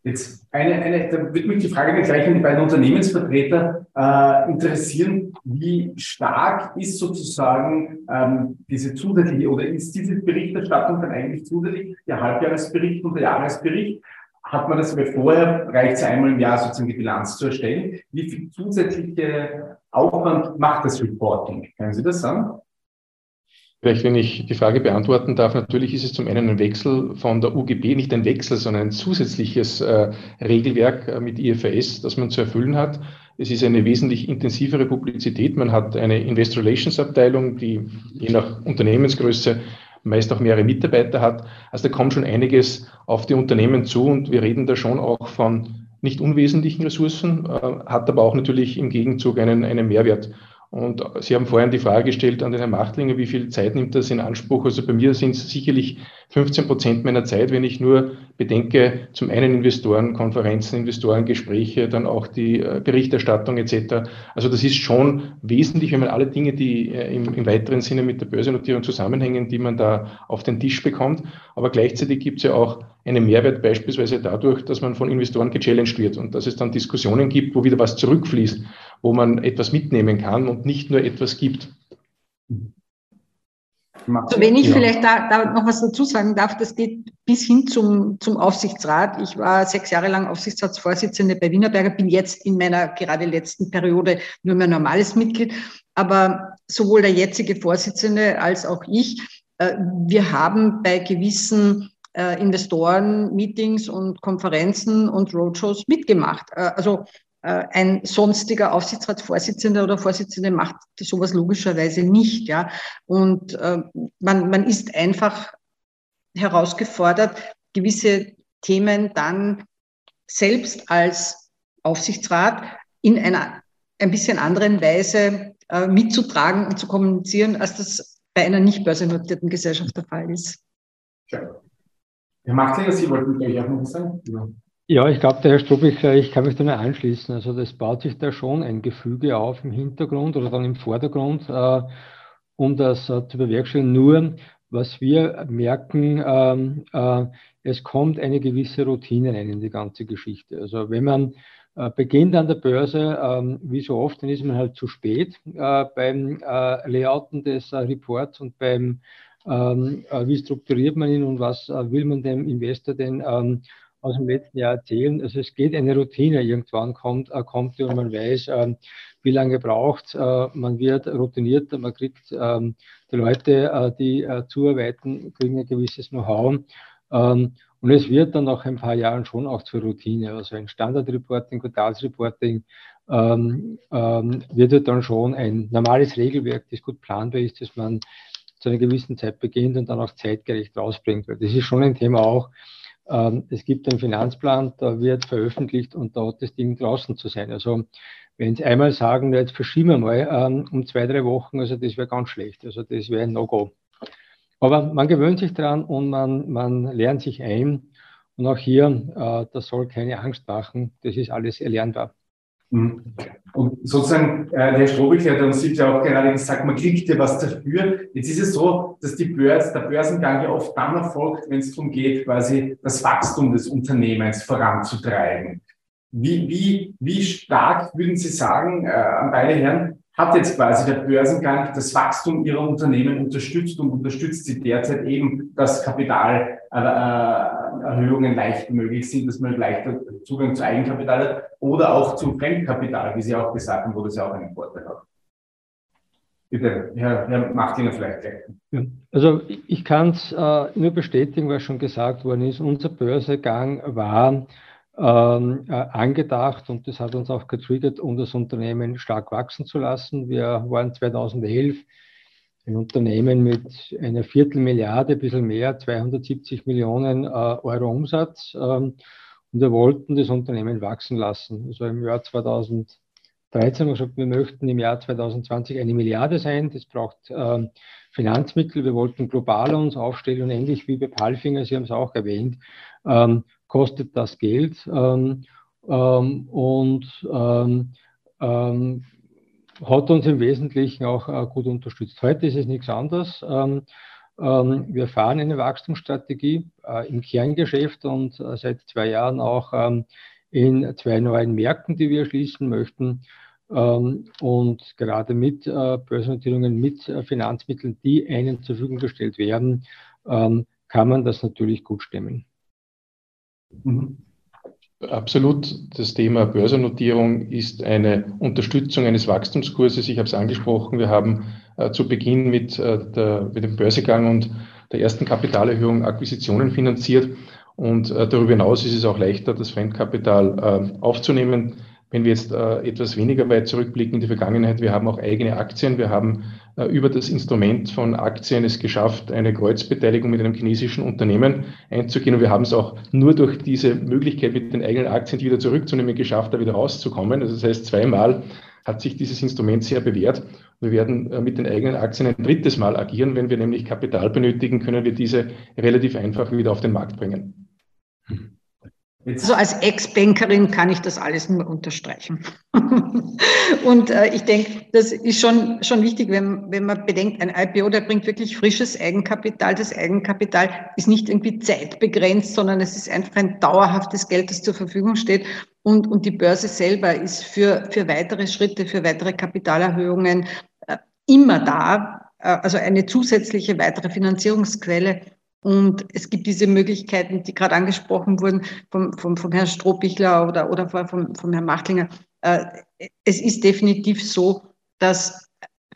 Speaker 1: Jetzt eine, eine, da wird mich die Frage gleich an die beiden Unternehmensvertreter äh, interessieren. Wie stark ist sozusagen ähm, diese zusätzliche oder ist diese Berichterstattung dann eigentlich zusätzlich der Halbjahresbericht und der Jahresbericht? Hat man das, vorher reicht es einmal im Jahr sozusagen die Bilanz zu erstellen. Wie viel zusätzliche Aufwand macht das Reporting? Können Sie das sagen?
Speaker 4: Vielleicht, wenn ich die Frage beantworten darf, natürlich ist es zum einen ein Wechsel von der UGB, nicht ein Wechsel, sondern ein zusätzliches äh, Regelwerk äh, mit IFRS, das man zu erfüllen hat. Es ist eine wesentlich intensivere Publizität. Man hat eine Investor Relations Abteilung, die je nach Unternehmensgröße meist auch mehrere Mitarbeiter hat. Also da kommt schon einiges auf die Unternehmen zu und wir reden da schon auch von nicht unwesentlichen Ressourcen, äh, hat aber auch natürlich im Gegenzug einen, einen Mehrwert. Und Sie haben vorhin die Frage gestellt an den Herrn Machtlinger, wie viel Zeit nimmt das in Anspruch? Also bei mir sind es sicherlich 15 Prozent meiner Zeit, wenn ich nur bedenke, zum einen Investoren, Konferenzen, Investorengespräche, dann auch die äh, Berichterstattung etc. Also das ist schon wesentlich, wenn man alle Dinge, die äh, im, im weiteren Sinne mit der Börsennotierung zusammenhängen, die man da auf den Tisch bekommt. Aber gleichzeitig gibt es ja auch einen Mehrwert beispielsweise dadurch, dass man von Investoren gechallenged wird und dass es dann Diskussionen gibt, wo wieder was zurückfließt, wo man etwas mitnehmen kann und nicht nur etwas gibt.
Speaker 2: Also wenn ich ja. vielleicht da, da, noch was dazu sagen darf, das geht bis hin zum, zum Aufsichtsrat. Ich war sechs Jahre lang Aufsichtsratsvorsitzende bei Wienerberger, bin jetzt in meiner gerade letzten Periode nur mehr normales Mitglied. Aber sowohl der jetzige Vorsitzende als auch ich, äh, wir haben bei gewissen äh, Investoren-Meetings und Konferenzen und Roadshows mitgemacht. Äh, also ein sonstiger Aufsichtsratsvorsitzender oder Vorsitzende macht sowas logischerweise nicht. Ja? Und äh, man, man ist einfach herausgefordert, gewisse Themen dann selbst als Aufsichtsrat in einer ein bisschen anderen Weise äh, mitzutragen und zu kommunizieren, als das bei einer nicht börsennotierten Gesellschaft der Fall ist.
Speaker 1: Ja. Herr Machtlinger, Sie wollten gleich auch noch sagen? Ja.
Speaker 3: Ja, ich glaube, der Herr Strubich, ich kann mich da nur anschließen. Also das baut sich da schon ein Gefüge auf im Hintergrund oder dann im Vordergrund, äh, um das äh, zu bewerkstelligen. Nur, was wir merken, ähm, äh, es kommt eine gewisse Routine rein in die ganze Geschichte. Also wenn man äh, beginnt an der Börse, ähm, wie so oft, dann ist man halt zu spät äh, beim äh, Layouten des Reports und beim, ähm, wie strukturiert man ihn und was will man dem Investor denn ähm, aus dem letzten Jahr erzählen. Also es geht eine Routine irgendwann kommt, äh, kommt und man weiß, äh, wie lange braucht äh, man wird routiniert, man kriegt ähm, die Leute, äh, die zuarbeiten, kriegen ein gewisses Know-how. Ähm, und es wird dann nach ein paar Jahren schon auch zur Routine. Also ein Standardreporting, Quartalsreporting ähm, ähm, wird dann schon ein normales Regelwerk, das gut planbar ist, dass man zu einer gewissen Zeit beginnt und dann auch zeitgerecht rausbringt. Das ist schon ein Thema auch, ähm, es gibt einen Finanzplan, da wird veröffentlicht und da hat das Ding draußen zu sein. Also wenn Sie einmal sagen, jetzt verschieben wir mal ähm, um zwei, drei Wochen, also das wäre ganz schlecht. Also das wäre ein No-Go. Aber man gewöhnt sich dran und man, man lernt sich ein. Und auch hier, äh, das soll keine Angst machen, das ist alles erlernbar.
Speaker 1: Mhm. Und sozusagen, äh, der Strobig hat uns ja auch gerade gesagt, man kriegt ja was dafür. Jetzt ist es so, dass die Börse, der Börsengang ja oft dann erfolgt, wenn es darum geht, quasi das Wachstum des Unternehmens voranzutreiben. Wie, wie, wie stark würden Sie sagen, äh, an beide Herren, hat jetzt quasi der Börsengang das Wachstum Ihrer Unternehmen unterstützt und unterstützt Sie derzeit eben, dass Kapitalerhöhungen leicht möglich sind, dass man leichter Zugang zu Eigenkapital hat oder auch zu Fremdkapital, wie Sie auch gesagt haben, wo das ja auch einen Vorteil hat. Bitte, Herr, Herr Martiner vielleicht gleich.
Speaker 3: Also ich kann es äh, nur bestätigen, was schon gesagt worden ist. Unser Börsegang war ähm, äh, angedacht und das hat uns auch getriggert, um das Unternehmen stark wachsen zu lassen. Wir waren 2011 ein Unternehmen mit einer Viertelmilliarde, ein bisschen mehr, 270 Millionen äh, Euro Umsatz. Ähm, und wir wollten das Unternehmen wachsen lassen. Also im Jahr 2013 haben wir gesagt, wir möchten im Jahr 2020 eine Milliarde sein. Das braucht ähm, Finanzmittel. Wir wollten global uns aufstellen und ähnlich wie bei Palfinger, Sie haben es auch erwähnt, ähm, kostet das Geld. Ähm, ähm, und ähm, ähm, hat uns im Wesentlichen auch äh, gut unterstützt. Heute ist es nichts anderes. Ähm, ähm, wir fahren eine Wachstumsstrategie äh, im Kerngeschäft und äh, seit zwei Jahren auch in zwei neuen Märkten, die wir schließen möchten. Und gerade mit äh, Börsennotierungen, mit äh, Finanzmitteln, die einen zur Verfügung gestellt werden, kann man das natürlich gut stemmen.
Speaker 4: Mhm. Absolut. Das Thema Börsennotierung ist eine Unterstützung eines Wachstumskurses. Ich habe es angesprochen. Wir haben äh, zu Beginn mit, äh, der, mit dem Börsegang und der ersten Kapitalerhöhung Akquisitionen finanziert. Und äh, darüber hinaus ist es auch leichter, das Fremdkapital äh, aufzunehmen. Wenn wir jetzt äh, etwas weniger weit zurückblicken in die Vergangenheit, wir haben auch eigene Aktien. Wir haben äh, über das Instrument von Aktien es geschafft, eine Kreuzbeteiligung mit einem chinesischen Unternehmen einzugehen. Und wir haben es auch nur durch diese Möglichkeit, mit den eigenen Aktien wieder zurückzunehmen, geschafft, da wieder rauszukommen. Also das heißt, zweimal hat sich dieses Instrument sehr bewährt. Wir werden äh, mit den eigenen Aktien ein drittes Mal agieren. Wenn wir nämlich Kapital benötigen, können wir diese relativ einfach wieder auf den Markt bringen.
Speaker 2: Also als Ex-Bankerin kann ich das alles nur unterstreichen. <laughs> und äh, ich denke, das ist schon, schon wichtig, wenn, wenn man bedenkt, ein IPO, der bringt wirklich frisches Eigenkapital. Das Eigenkapital ist nicht irgendwie zeitbegrenzt, sondern es ist einfach ein dauerhaftes Geld, das zur Verfügung steht. Und, und die Börse selber ist für, für weitere Schritte, für weitere Kapitalerhöhungen äh, immer da. Äh, also eine zusätzliche weitere Finanzierungsquelle und es gibt diese Möglichkeiten, die gerade angesprochen wurden vom, vom, vom Herrn Strohbichler oder, oder vom, vom Herrn Machtlinger. Äh, es ist definitiv so, dass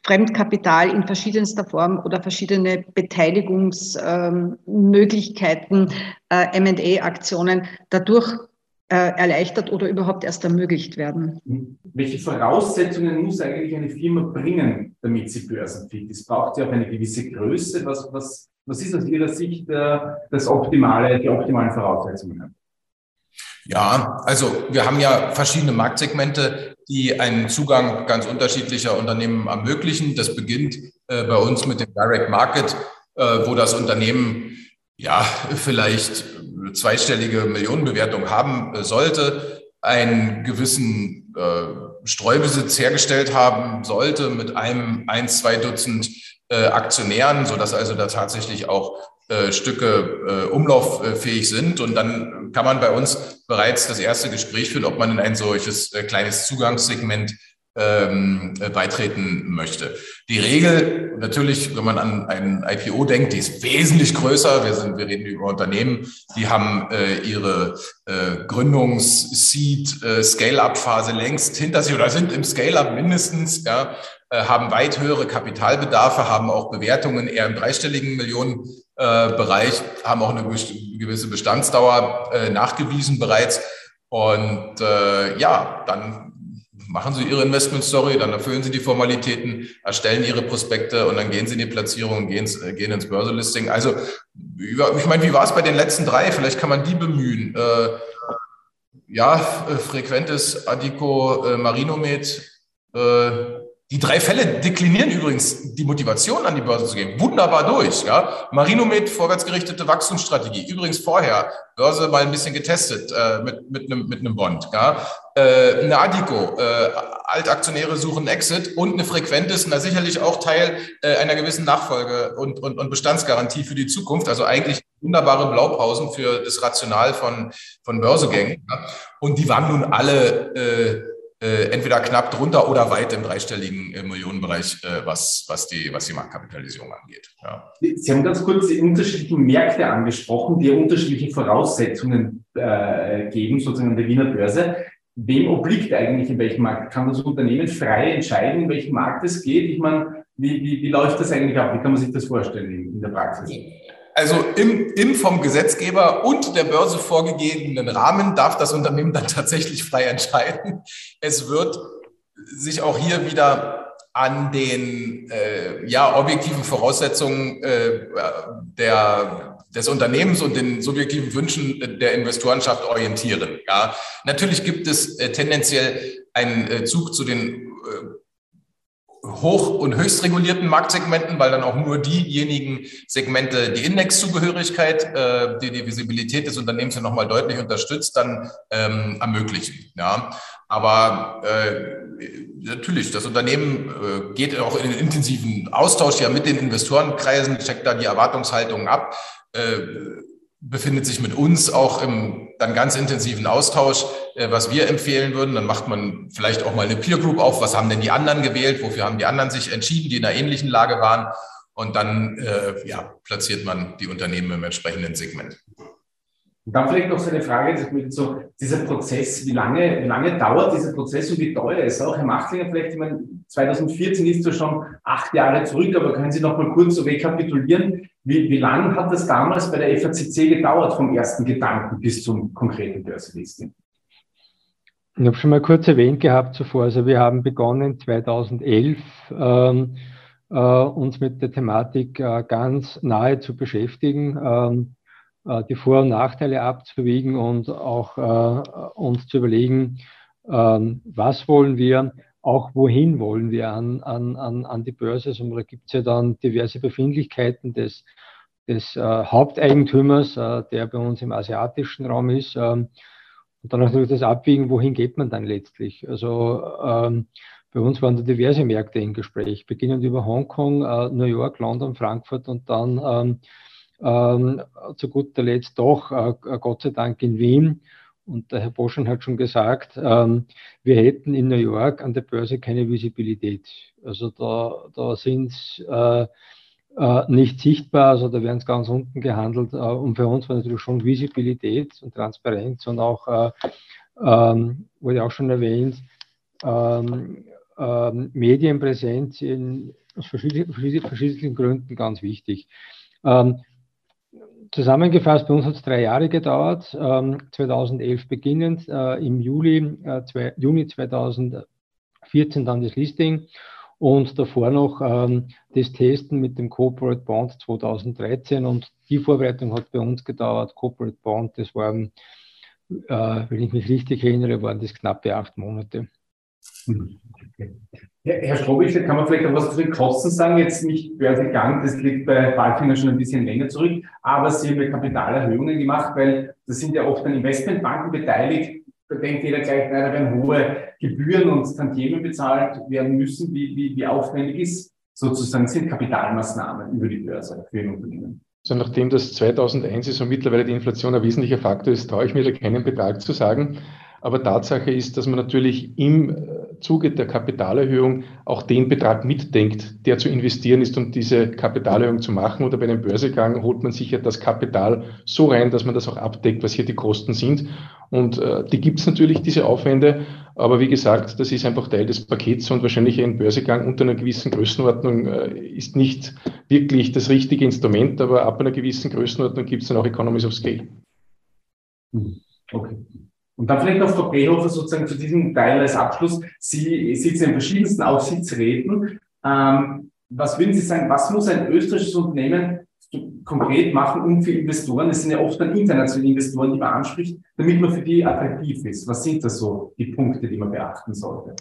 Speaker 2: Fremdkapital in verschiedenster Form oder verschiedene Beteiligungsmöglichkeiten, äh, MA-Aktionen dadurch äh, erleichtert oder überhaupt erst ermöglicht werden.
Speaker 1: Welche Voraussetzungen muss eigentlich eine Firma bringen, damit sie börsenfit ist? Braucht sie auch eine gewisse Größe? Was, was was ist aus Ihrer Sicht äh, das optimale, die optimalen Voraussetzungen?
Speaker 5: Ja, also wir haben ja verschiedene Marktsegmente, die einen Zugang ganz unterschiedlicher Unternehmen ermöglichen. Das beginnt äh, bei uns mit dem Direct Market, äh, wo das Unternehmen ja vielleicht zweistellige Millionenbewertung haben äh, sollte, einen gewissen äh, Streubesitz hergestellt haben sollte mit einem, ein, zwei Dutzend äh, Aktionären, sodass also da tatsächlich auch äh, Stücke äh, umlauffähig sind. Und dann kann man bei uns bereits das erste Gespräch führen, ob man in ein solches äh, kleines Zugangssegment ähm, äh, beitreten möchte. Die Regel, natürlich, wenn man an ein IPO denkt, die ist wesentlich größer. Wir sind, wir reden über Unternehmen, die haben äh, ihre äh, Gründungs-Seed, äh, längst hinter sich oder sind im Scale-up mindestens, ja, haben weit höhere Kapitalbedarfe, haben auch Bewertungen eher im dreistelligen Millionenbereich, äh, haben auch eine gewisse Bestandsdauer äh, nachgewiesen bereits. Und äh, ja, dann machen Sie Ihre Investment-Story, dann erfüllen Sie die Formalitäten, erstellen Ihre Prospekte und dann gehen Sie in die Platzierung gehen, gehen ins Börselisting. Also, ich meine, wie war es bei den letzten drei? Vielleicht kann man die bemühen. Äh, ja, frequentes Adico äh, Marinomed, äh, die drei Fälle deklinieren übrigens die Motivation, an die Börse zu gehen. Wunderbar durch. Ja? Marinomed, vorwärtsgerichtete Wachstumsstrategie. Übrigens vorher Börse mal ein bisschen getestet äh, mit, mit, einem, mit einem Bond. Ja? Äh, eine Adico, äh, Altaktionäre suchen Exit und eine Frequentes, na sicherlich auch Teil äh, einer gewissen Nachfolge und, und, und Bestandsgarantie für die Zukunft. Also eigentlich wunderbare Blaupausen für das Rational von, von Börsegängen. Ja? Und die waren nun alle äh, entweder knapp drunter oder weit im dreistelligen äh, Millionenbereich, äh, was, was, die, was die Marktkapitalisierung angeht. Ja.
Speaker 1: Sie haben ganz kurz die unterschiedlichen Märkte angesprochen, die unterschiedliche Voraussetzungen äh, geben, sozusagen an der Wiener Börse. Wem obliegt eigentlich in welchem Markt? Kann das Unternehmen frei entscheiden, in welchem Markt es geht? Ich meine, wie, wie, wie läuft das eigentlich ab? Wie kann man sich das vorstellen in, in der Praxis?
Speaker 5: Also im, im vom Gesetzgeber und der Börse vorgegebenen Rahmen darf das Unternehmen dann <laughs> tatsächlich frei entscheiden. Es wird sich auch hier wieder an den äh, ja, objektiven Voraussetzungen äh, der, des Unternehmens und den subjektiven Wünschen der Investorenschaft orientieren. Ja, natürlich gibt es äh, tendenziell einen äh, Zug zu den äh, hoch- und höchst regulierten Marktsegmenten, weil dann auch nur diejenigen Segmente die Indexzugehörigkeit, äh, die die Visibilität des Unternehmens ja nochmal deutlich unterstützt, dann ähm, ermöglichen. Ja. Aber äh, natürlich, das Unternehmen äh, geht auch in den intensiven Austausch ja mit den Investorenkreisen, checkt da die Erwartungshaltungen ab. Äh, befindet sich mit uns auch im dann ganz intensiven Austausch, äh, was wir empfehlen würden. Dann macht man vielleicht auch mal eine Peer Group auf. Was haben denn die anderen gewählt? Wofür haben die anderen sich entschieden, die in einer ähnlichen Lage waren? Und dann äh, ja, platziert man die Unternehmen im entsprechenden Segment.
Speaker 1: Und dann vielleicht noch so eine Frage, so, dieser Prozess, wie lange, wie lange dauert dieser Prozess und wie teuer ist auch? Herr Machtlinger, vielleicht, ich meine, 2014 ist ja schon acht Jahre zurück, aber können Sie noch mal kurz so rekapitulieren, wie, wie lange hat das damals bei der FACC gedauert, vom ersten Gedanken bis zum konkreten Börsenlisting?
Speaker 3: Ich habe schon mal kurz erwähnt gehabt zuvor, also wir haben begonnen 2011 ähm, äh, uns mit der Thematik äh, ganz nahe zu beschäftigen. Ähm, äh, die Vor- und Nachteile abzuwiegen und auch äh, uns zu überlegen, ähm, was wollen wir, auch wohin wollen wir an, an, an, an die Börse. Also da gibt es ja dann diverse Befindlichkeiten des, des äh, Haupteigentümers, äh, der bei uns im asiatischen Raum ist. Ähm, und dann natürlich das Abwiegen, wohin geht man dann letztlich. Also ähm, bei uns waren da diverse Märkte im Gespräch, beginnend über Hongkong, äh, New York, London, Frankfurt und dann ähm, ähm, zu guter Letzt doch, äh, Gott sei Dank in Wien. Und der Herr Boschen hat schon gesagt, ähm, wir hätten in New York an der Börse keine Visibilität. Also da, da sind äh, äh, nicht sichtbar, also da werden es ganz unten gehandelt. Äh, und für uns war natürlich schon Visibilität und Transparenz und auch, äh, ähm, wurde auch schon erwähnt, ähm, ähm Medienpräsenz in, aus verschiedenen, verschiedenen Gründen ganz wichtig. Ähm, Zusammengefasst, bei uns hat es drei Jahre gedauert, ähm, 2011 beginnend, äh, im Juli, äh, zwei, Juni 2014 dann das Listing und davor noch ähm, das Testen mit dem Corporate Bond 2013 und die Vorbereitung hat bei uns gedauert. Corporate Bond, das waren, äh, wenn ich mich richtig erinnere, waren das knappe acht Monate.
Speaker 1: Okay. Herr Strobischer, kann man vielleicht noch was zu den Kosten sagen? Jetzt nicht Börsegang, das liegt bei Balfinger schon ein bisschen länger zurück, aber Sie haben ja Kapitalerhöhungen gemacht, weil da sind ja oft dann Investmentbanken beteiligt. Da denkt jeder gleich, naja, da werden hohe Gebühren und Tantiemen bezahlt werden müssen. Wie, wie, wie aufwendig ist sozusagen sind Kapitalmaßnahmen über die Börse für ein Unternehmen?
Speaker 4: Also nachdem das 2001 ist und mittlerweile die Inflation ein wesentlicher Faktor ist, traue ich mir da keinen Betrag zu sagen. Aber Tatsache ist, dass man natürlich im Zuge der Kapitalerhöhung auch den Betrag mitdenkt, der zu investieren ist, um diese Kapitalerhöhung zu machen. Oder bei einem Börsegang holt man sich ja das Kapital so rein, dass man das auch abdeckt, was hier die Kosten sind. Und äh, die gibt es natürlich, diese Aufwände. Aber wie gesagt, das ist einfach Teil des Pakets und wahrscheinlich ein Börsegang unter einer gewissen Größenordnung äh, ist nicht wirklich das richtige Instrument. Aber ab einer gewissen Größenordnung gibt es dann auch Economies of Scale.
Speaker 1: Okay. Und dann vielleicht noch Frau Behofer sozusagen zu diesem Teil als Abschluss. Sie sitzen in verschiedensten Aufsichtsräten. Ähm, was würden Sie sagen, was muss ein österreichisches Unternehmen konkret machen, um für Investoren, es sind ja oft dann internationale Investoren, die man anspricht, damit man für die attraktiv ist? Was sind da so die Punkte, die man beachten sollte?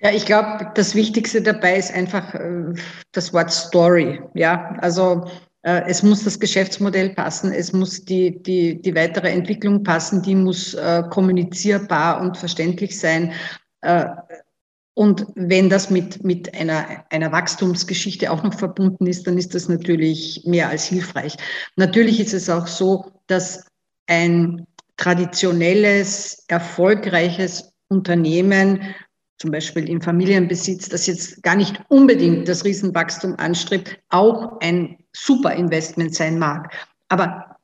Speaker 2: Ja, ich glaube, das Wichtigste dabei ist einfach äh, das Wort Story. Ja, also es muss das Geschäftsmodell passen, es muss die, die, die weitere Entwicklung passen, die muss äh, kommunizierbar und verständlich sein. Äh, und wenn das mit, mit einer, einer Wachstumsgeschichte auch noch verbunden ist, dann ist das natürlich mehr als hilfreich. Natürlich ist es auch so, dass ein traditionelles, erfolgreiches Unternehmen zum Beispiel im Familienbesitz, das jetzt gar nicht unbedingt das Riesenwachstum anstrebt, auch ein super Investment sein mag. Aber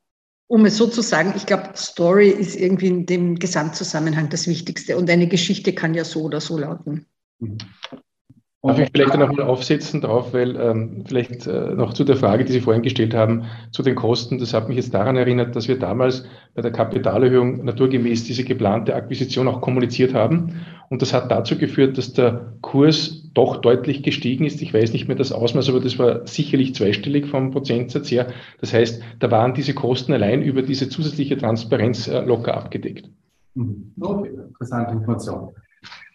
Speaker 2: um es so zu sagen, ich glaube, Story ist irgendwie in dem Gesamtzusammenhang das Wichtigste. Und eine Geschichte kann ja so oder so lauten. Mhm.
Speaker 4: Darf ich vielleicht noch mal aufsetzen drauf, weil ähm, vielleicht äh, noch zu der Frage, die Sie vorhin gestellt haben, zu den Kosten. Das hat mich jetzt daran erinnert, dass wir damals bei der Kapitalerhöhung naturgemäß diese geplante Akquisition auch kommuniziert haben. Und das hat dazu geführt, dass der Kurs doch deutlich gestiegen ist. Ich weiß nicht mehr das Ausmaß, aber das war sicherlich zweistellig vom Prozentsatz her. Das heißt, da waren diese Kosten allein über diese zusätzliche Transparenz äh, locker abgedeckt.
Speaker 1: Mhm. Okay, interessante Information.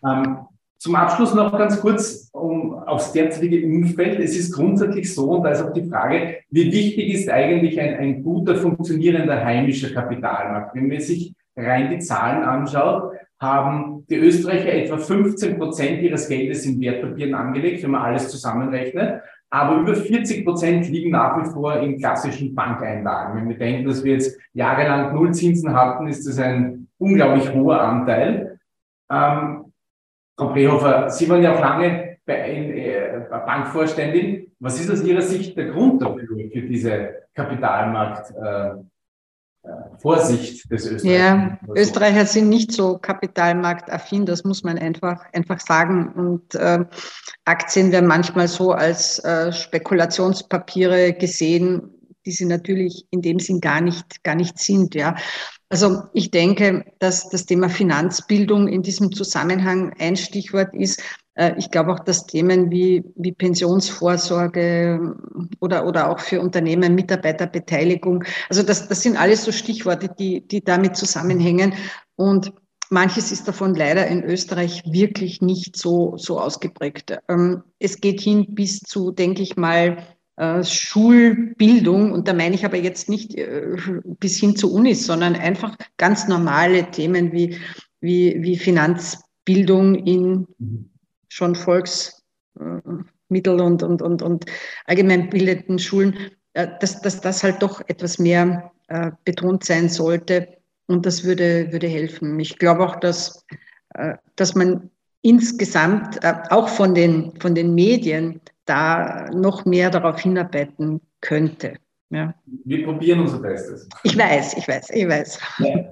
Speaker 1: Ähm, zum Abschluss noch ganz kurz um, aufs derzeitige Umfeld. Es ist grundsätzlich so, und da ist auch die Frage, wie wichtig ist eigentlich ein, ein guter, funktionierender heimischer Kapitalmarkt? Wenn man sich rein die Zahlen anschaut, haben die Österreicher etwa 15 Prozent ihres Geldes in Wertpapieren angelegt, wenn man alles zusammenrechnet. Aber über 40 Prozent liegen nach wie vor in klassischen Bankeinlagen. Wenn wir denken, dass wir jetzt jahrelang Nullzinsen hatten, ist das ein unglaublich hoher Anteil. Ähm, Frau Brehofer, Sie waren ja auch lange bei, äh, Bankvorständin. Was ist aus Ihrer Sicht der Grund dafür, für diese Kapitalmarkt? Äh, äh des Österreichers.
Speaker 2: Ja, Österreicher sind nicht so kapitalmarktaffin, das muss man einfach, einfach sagen. Und äh, Aktien werden manchmal so als äh, Spekulationspapiere gesehen, die sie natürlich in dem Sinn gar nicht, gar nicht sind. Ja. Also ich denke, dass das Thema Finanzbildung in diesem Zusammenhang ein Stichwort ist. Äh, ich glaube auch, dass Themen wie, wie Pensionsvorsorge oder, oder auch für Unternehmen Mitarbeiterbeteiligung, also das, das sind alles so Stichworte, die, die damit zusammenhängen. Und manches ist davon leider in Österreich wirklich nicht so, so ausgeprägt. Ähm, es geht hin bis zu, denke ich mal, äh, Schulbildung, und da meine ich aber jetzt nicht äh, bis hin zu Unis, sondern einfach ganz normale Themen wie, wie, wie Finanzbildung in schon Volksmittel und, und, und, und allgemeinbildenden Schulen, äh, dass, dass das halt doch etwas mehr betont sein sollte. Und das würde, würde helfen. Ich glaube auch, dass, dass man insgesamt auch von den, von den Medien da noch mehr darauf hinarbeiten könnte. Ja.
Speaker 1: Wir probieren unser Bestes.
Speaker 2: Ich weiß, ich weiß, ich weiß. Ja.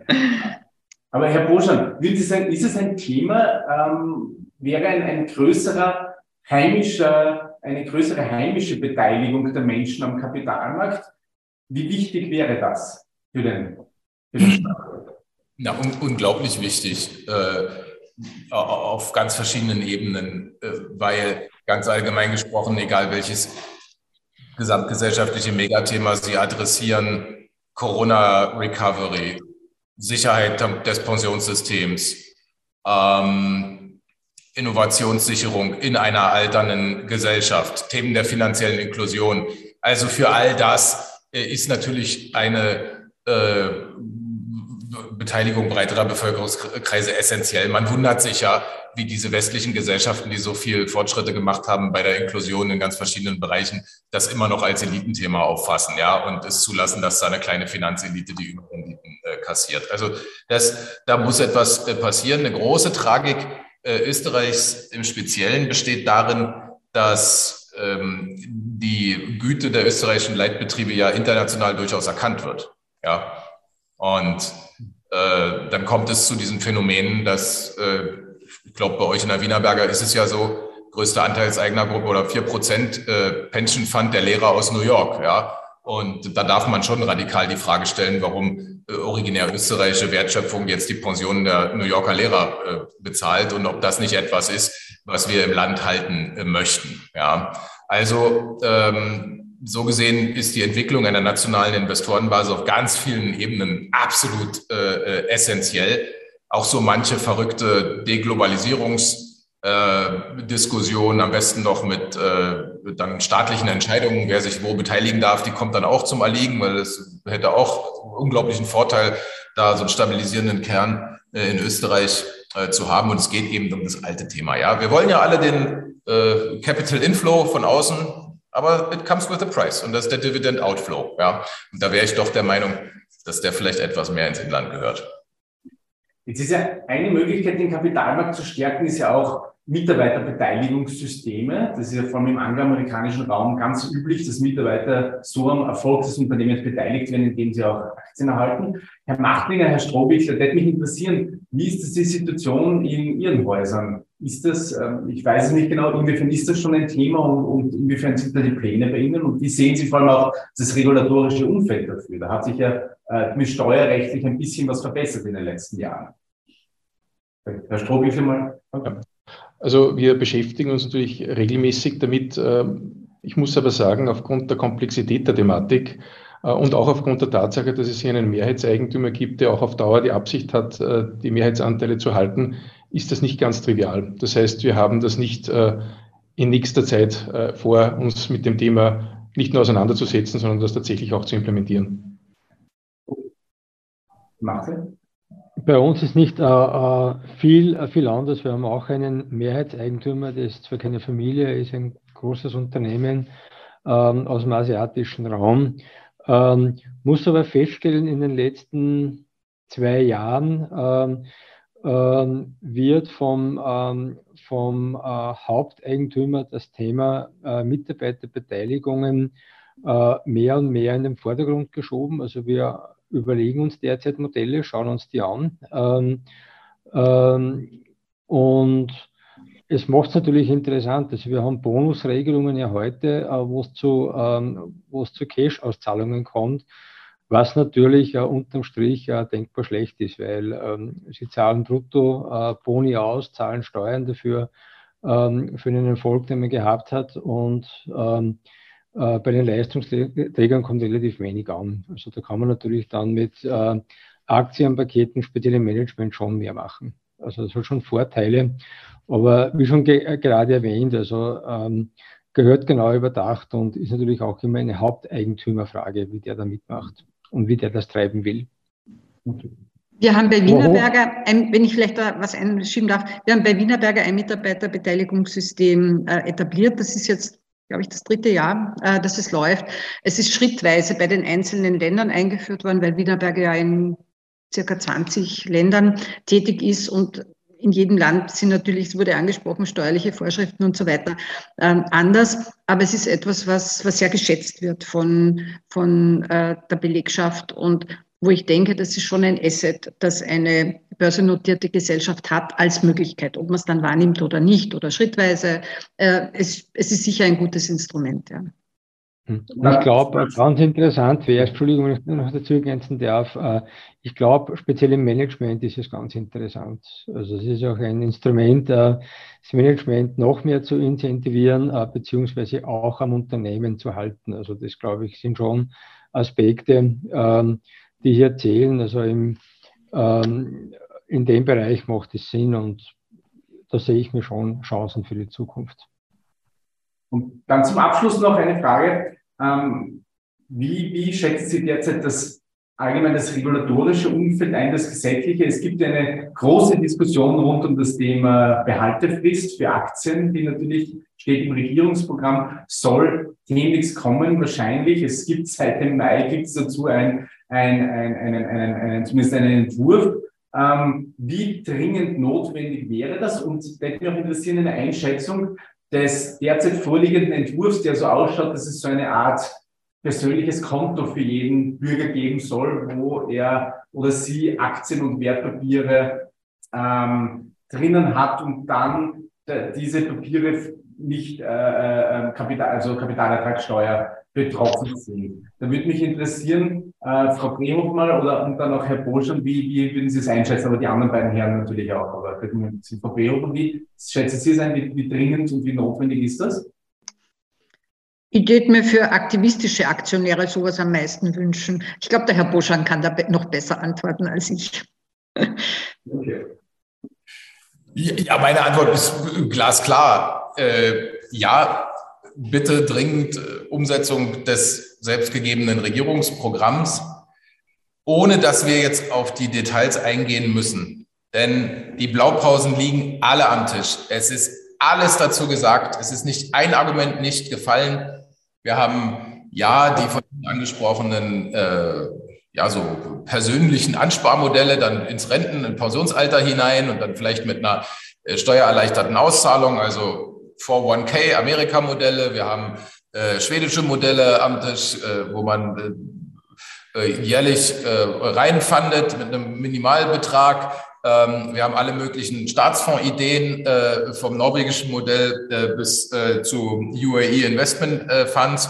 Speaker 1: Aber Herr Boschan, ist es ein Thema, ähm, wäre ein, ein größerer heimischer, eine größere heimische Beteiligung der Menschen am Kapitalmarkt? Wie wichtig wäre das für den, für den
Speaker 5: Standort? Na, un unglaublich wichtig. Äh, auf ganz verschiedenen Ebenen, äh, weil ganz allgemein gesprochen, egal welches gesamtgesellschaftliche Megathema Sie adressieren, Corona-Recovery, Sicherheit des Pensionssystems, ähm, Innovationssicherung in einer alternden Gesellschaft, Themen der finanziellen Inklusion. Also für all das äh, ist natürlich eine äh, Beteiligung breiterer Bevölkerungskreise essentiell. Man wundert sich ja, wie diese westlichen Gesellschaften, die so viel Fortschritte gemacht haben bei der Inklusion in ganz verschiedenen Bereichen, das immer noch als Elitenthema auffassen, ja, und es zulassen, dass da eine kleine Finanzelite die Überrenditen äh, kassiert. Also das, da muss etwas äh, passieren. Eine große Tragik äh, Österreichs im Speziellen besteht darin, dass ähm, die Güte der österreichischen Leitbetriebe ja international durchaus erkannt wird, ja. Und äh, dann kommt es zu diesen Phänomenen, dass äh, ich glaube, bei euch in der Wienerberger ist es ja so, größte Anteilseignergruppe oder vier Prozent äh, Pension Fund der Lehrer aus New York, ja. Und da darf man schon radikal die Frage stellen, warum äh, originär österreichische Wertschöpfung jetzt die Pensionen der New Yorker Lehrer äh, bezahlt und ob das nicht etwas ist, was wir im Land halten äh, möchten. Ja, also ähm, so gesehen ist die Entwicklung einer nationalen Investorenbasis auf ganz vielen Ebenen absolut äh, essentiell auch so manche verrückte Deglobalisierungsdiskussion, äh, am besten noch mit äh, dann staatlichen Entscheidungen, wer sich wo beteiligen darf, die kommt dann auch zum Erliegen, weil es hätte auch unglaublichen Vorteil, da so einen stabilisierenden Kern äh, in Österreich äh, zu haben. Und es geht eben um das alte Thema. Ja, wir wollen ja alle den äh, Capital Inflow von außen, aber it comes with a price und das ist der Dividend Outflow. Ja, und da wäre ich doch der Meinung, dass der vielleicht etwas mehr ins Inland gehört.
Speaker 1: Jetzt ist ja eine Möglichkeit, den Kapitalmarkt zu stärken, ist ja auch Mitarbeiterbeteiligungssysteme. Das ist ja vor allem im angloamerikanischen Raum ganz üblich, dass Mitarbeiter so am Erfolg des Unternehmens beteiligt werden, indem sie auch Aktien erhalten. Herr Machtlinger, Herr Strobig, da würde mich interessieren, wie ist das die Situation in Ihren Häusern? Ist das, ähm, ich weiß es nicht genau, inwiefern ist das schon ein Thema und, und inwiefern sind da die Pläne bei Ihnen und wie sehen Sie vor allem auch das regulatorische Umfeld dafür? Da hat sich ja äh, mit steuerrechtlich ein bisschen was verbessert in den letzten Jahren. Herr Stroh, wie viel mal?
Speaker 4: Also wir beschäftigen uns natürlich regelmäßig damit. Ähm, ich muss aber sagen, aufgrund der Komplexität der Thematik äh, und auch aufgrund der Tatsache, dass es hier einen Mehrheitseigentümer gibt, der auch auf Dauer die Absicht hat, äh, die Mehrheitsanteile zu halten, ist das nicht ganz trivial. Das heißt, wir haben das nicht äh, in nächster Zeit vor, uns mit dem Thema nicht nur auseinanderzusetzen, sondern das tatsächlich auch zu implementieren.
Speaker 3: Martin? Bei uns ist nicht äh, viel, viel anders. Wir haben auch einen Mehrheitseigentümer, der ist zwar keine Familie, ist ein großes Unternehmen ähm, aus dem asiatischen Raum. Ähm, muss aber feststellen, in den letzten zwei Jahren ähm, wird vom, ähm, vom äh, Haupteigentümer das Thema äh, Mitarbeiterbeteiligungen äh, mehr und mehr in den Vordergrund geschoben. Also wir überlegen uns derzeit Modelle, schauen uns die an. Ähm, und es macht es natürlich interessant. Also wir haben Bonusregelungen ja heute, wo es zu, zu Cash-Auszahlungen kommt was natürlich äh, unterm Strich äh, denkbar schlecht ist, weil ähm, sie zahlen brutto äh, Boni aus, zahlen Steuern dafür ähm, für den Erfolg, den man gehabt hat und ähm, äh, bei den Leistungsträgern kommt relativ wenig an. Also da kann man natürlich dann mit äh, Aktienpaketen, speziellem Management schon mehr machen. Also das hat schon Vorteile. Aber wie schon ge gerade erwähnt, also ähm, gehört genau überdacht und ist natürlich auch immer eine Haupteigentümerfrage, wie der da mitmacht und wie der das treiben will.
Speaker 2: Wir haben bei Wienerberger, ein, wenn ich vielleicht da was einschieben darf, wir haben bei Wienerberger ein Mitarbeiterbeteiligungssystem äh, etabliert. Das ist jetzt, glaube ich, das dritte Jahr, äh, dass es läuft. Es ist schrittweise bei den einzelnen Ländern eingeführt worden, weil Wienerberger ja in circa 20 Ländern tätig ist und in jedem Land sind natürlich, es wurde angesprochen, steuerliche Vorschriften und so weiter ähm, anders. Aber es ist etwas, was, was sehr geschätzt wird von, von äh, der Belegschaft und wo ich denke, das ist schon ein Asset, das eine börsennotierte Gesellschaft hat als Möglichkeit, ob man es dann wahrnimmt oder nicht oder schrittweise. Äh, es, es ist sicher ein gutes Instrument. Ja.
Speaker 3: Hm. Ich glaube, ganz interessant wäre, Entschuldigung, wenn ich noch dazu ergänzen darf, äh, ich glaube, speziell im Management ist es ganz interessant. Also es ist auch ein Instrument, äh, das Management noch mehr zu incentivieren, äh, beziehungsweise auch am Unternehmen zu halten. Also das, glaube ich, sind schon Aspekte, ähm, die hier zählen. Also im, ähm, in dem Bereich macht es Sinn und da sehe ich mir schon Chancen für die Zukunft.
Speaker 1: Und dann zum Abschluss noch eine Frage. Ähm, wie, wie schätzen Sie derzeit das allgemein das regulatorische Umfeld ein, das gesetzliche? Es gibt eine große Diskussion rund um das Thema Behaltefrist für Aktien, die natürlich steht im Regierungsprogramm, soll demnächst kommen, wahrscheinlich. Es gibt seit dem Mai, gibt es dazu ein, ein, ein, einen, einen, einen, zumindest einen Entwurf. Ähm, wie dringend notwendig wäre das? Und da hätte mich auch interessieren, eine Einschätzung, des derzeit vorliegenden Entwurfs, der so ausschaut, dass es so eine Art persönliches Konto für jeden Bürger geben soll, wo er oder sie Aktien und Wertpapiere ähm, drinnen hat und dann diese Papiere nicht äh, äh, Kapital, also Kapitalertragssteuer betroffen sind. Da würde mich interessieren, äh, Frau Brehoff mal oder und dann auch Herr Boschan, wie, wie würden Sie es einschätzen, aber die anderen beiden Herren natürlich auch. Aber Frau Brehoff, wie schätzen Sie es ein, wie, wie dringend und wie notwendig ist das?
Speaker 2: Ich würde mir für aktivistische Aktionäre sowas am meisten wünschen. Ich glaube, der Herr Boschan kann da noch besser antworten als ich.
Speaker 5: Okay. Ja, meine Antwort ist glasklar. Äh, ja, bitte dringend äh, Umsetzung des selbstgegebenen Regierungsprogramms, ohne dass wir jetzt auf die Details eingehen müssen. Denn die Blaupausen liegen alle am Tisch. Es ist alles dazu gesagt. Es ist nicht ein Argument nicht gefallen. Wir haben ja die von Ihnen angesprochenen äh, ja so persönlichen Ansparmodelle dann ins Renten- und Pensionsalter hinein und dann vielleicht mit einer äh, steuererleichterten Auszahlung, also 401k Amerika-Modelle, wir haben äh, schwedische Modelle am Tisch, äh, wo man äh, äh jährlich äh, reinfandet mit einem Minimalbetrag. Ähm, wir haben alle möglichen Staatsfondsideen äh, vom norwegischen Modell äh, bis äh, zu UAE Investment äh, Funds.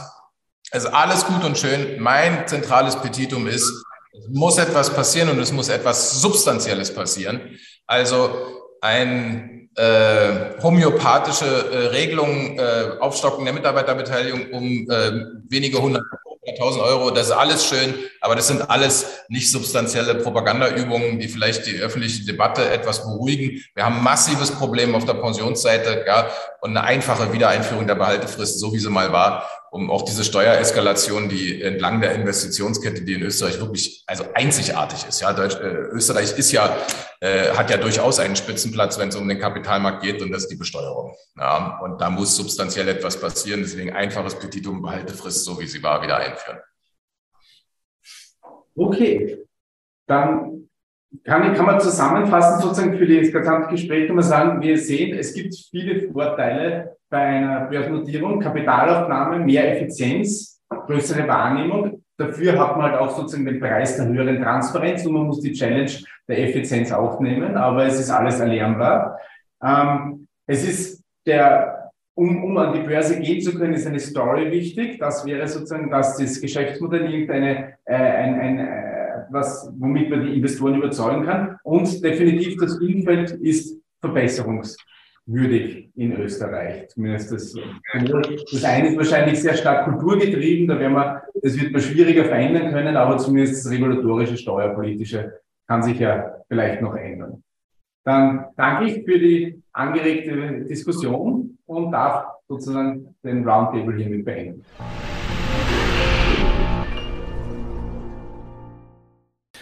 Speaker 5: Also alles gut und schön. Mein zentrales Petitum ist, es muss etwas passieren und es muss etwas Substanzielles passieren. Also ein äh, homöopathische äh, Regelungen, äh, Aufstocken der Mitarbeiterbeteiligung um äh, wenige hundert 1000 Euro, das ist alles schön, aber das sind alles nicht substanzielle Propagandaübungen, die vielleicht die öffentliche Debatte etwas beruhigen. Wir haben massives Problem auf der Pensionsseite ja, und eine einfache Wiedereinführung der Behaltefrist, so wie sie mal war, um auch diese Steuereskalation, die entlang der Investitionskette, die in Österreich wirklich also einzigartig ist. Ja, Deutsch, äh, Österreich ist ja äh, hat ja durchaus einen Spitzenplatz, wenn es um den Kapitalmarkt geht, und das ist die Besteuerung. Ja, und da muss substanziell etwas passieren. Deswegen einfaches Petitum, Behaltefrist, so wie sie war, wieder einführen.
Speaker 1: Okay, dann kann, kann man zusammenfassen, sozusagen für das gesamte Gespräch, kann man sagen, wir sehen, es gibt viele Vorteile bei einer Börsennotierung, Kapitalaufnahme, mehr Effizienz, größere Wahrnehmung. Dafür hat man halt auch sozusagen den Preis der höheren Transparenz und man muss die Challenge der Effizienz aufnehmen, aber es ist alles erlernbar. Ähm, es ist der, um, um an die Börse gehen zu können, ist eine Story wichtig. Das wäre sozusagen, dass das Geschäftsmodell irgendeine, äh, ein, ein, was, womit man die Investoren überzeugen kann. Und definitiv das Umfeld ist verbesserungswürdig in Österreich. Zumindest das, das eine ist wahrscheinlich sehr stark kulturgetrieben, da werden wir, das wird man schwieriger verändern können, aber zumindest das regulatorische, steuerpolitische kann sich ja vielleicht noch ändern. Dann danke ich für die angeregte Diskussion und darf sozusagen den Roundtable hiermit beenden.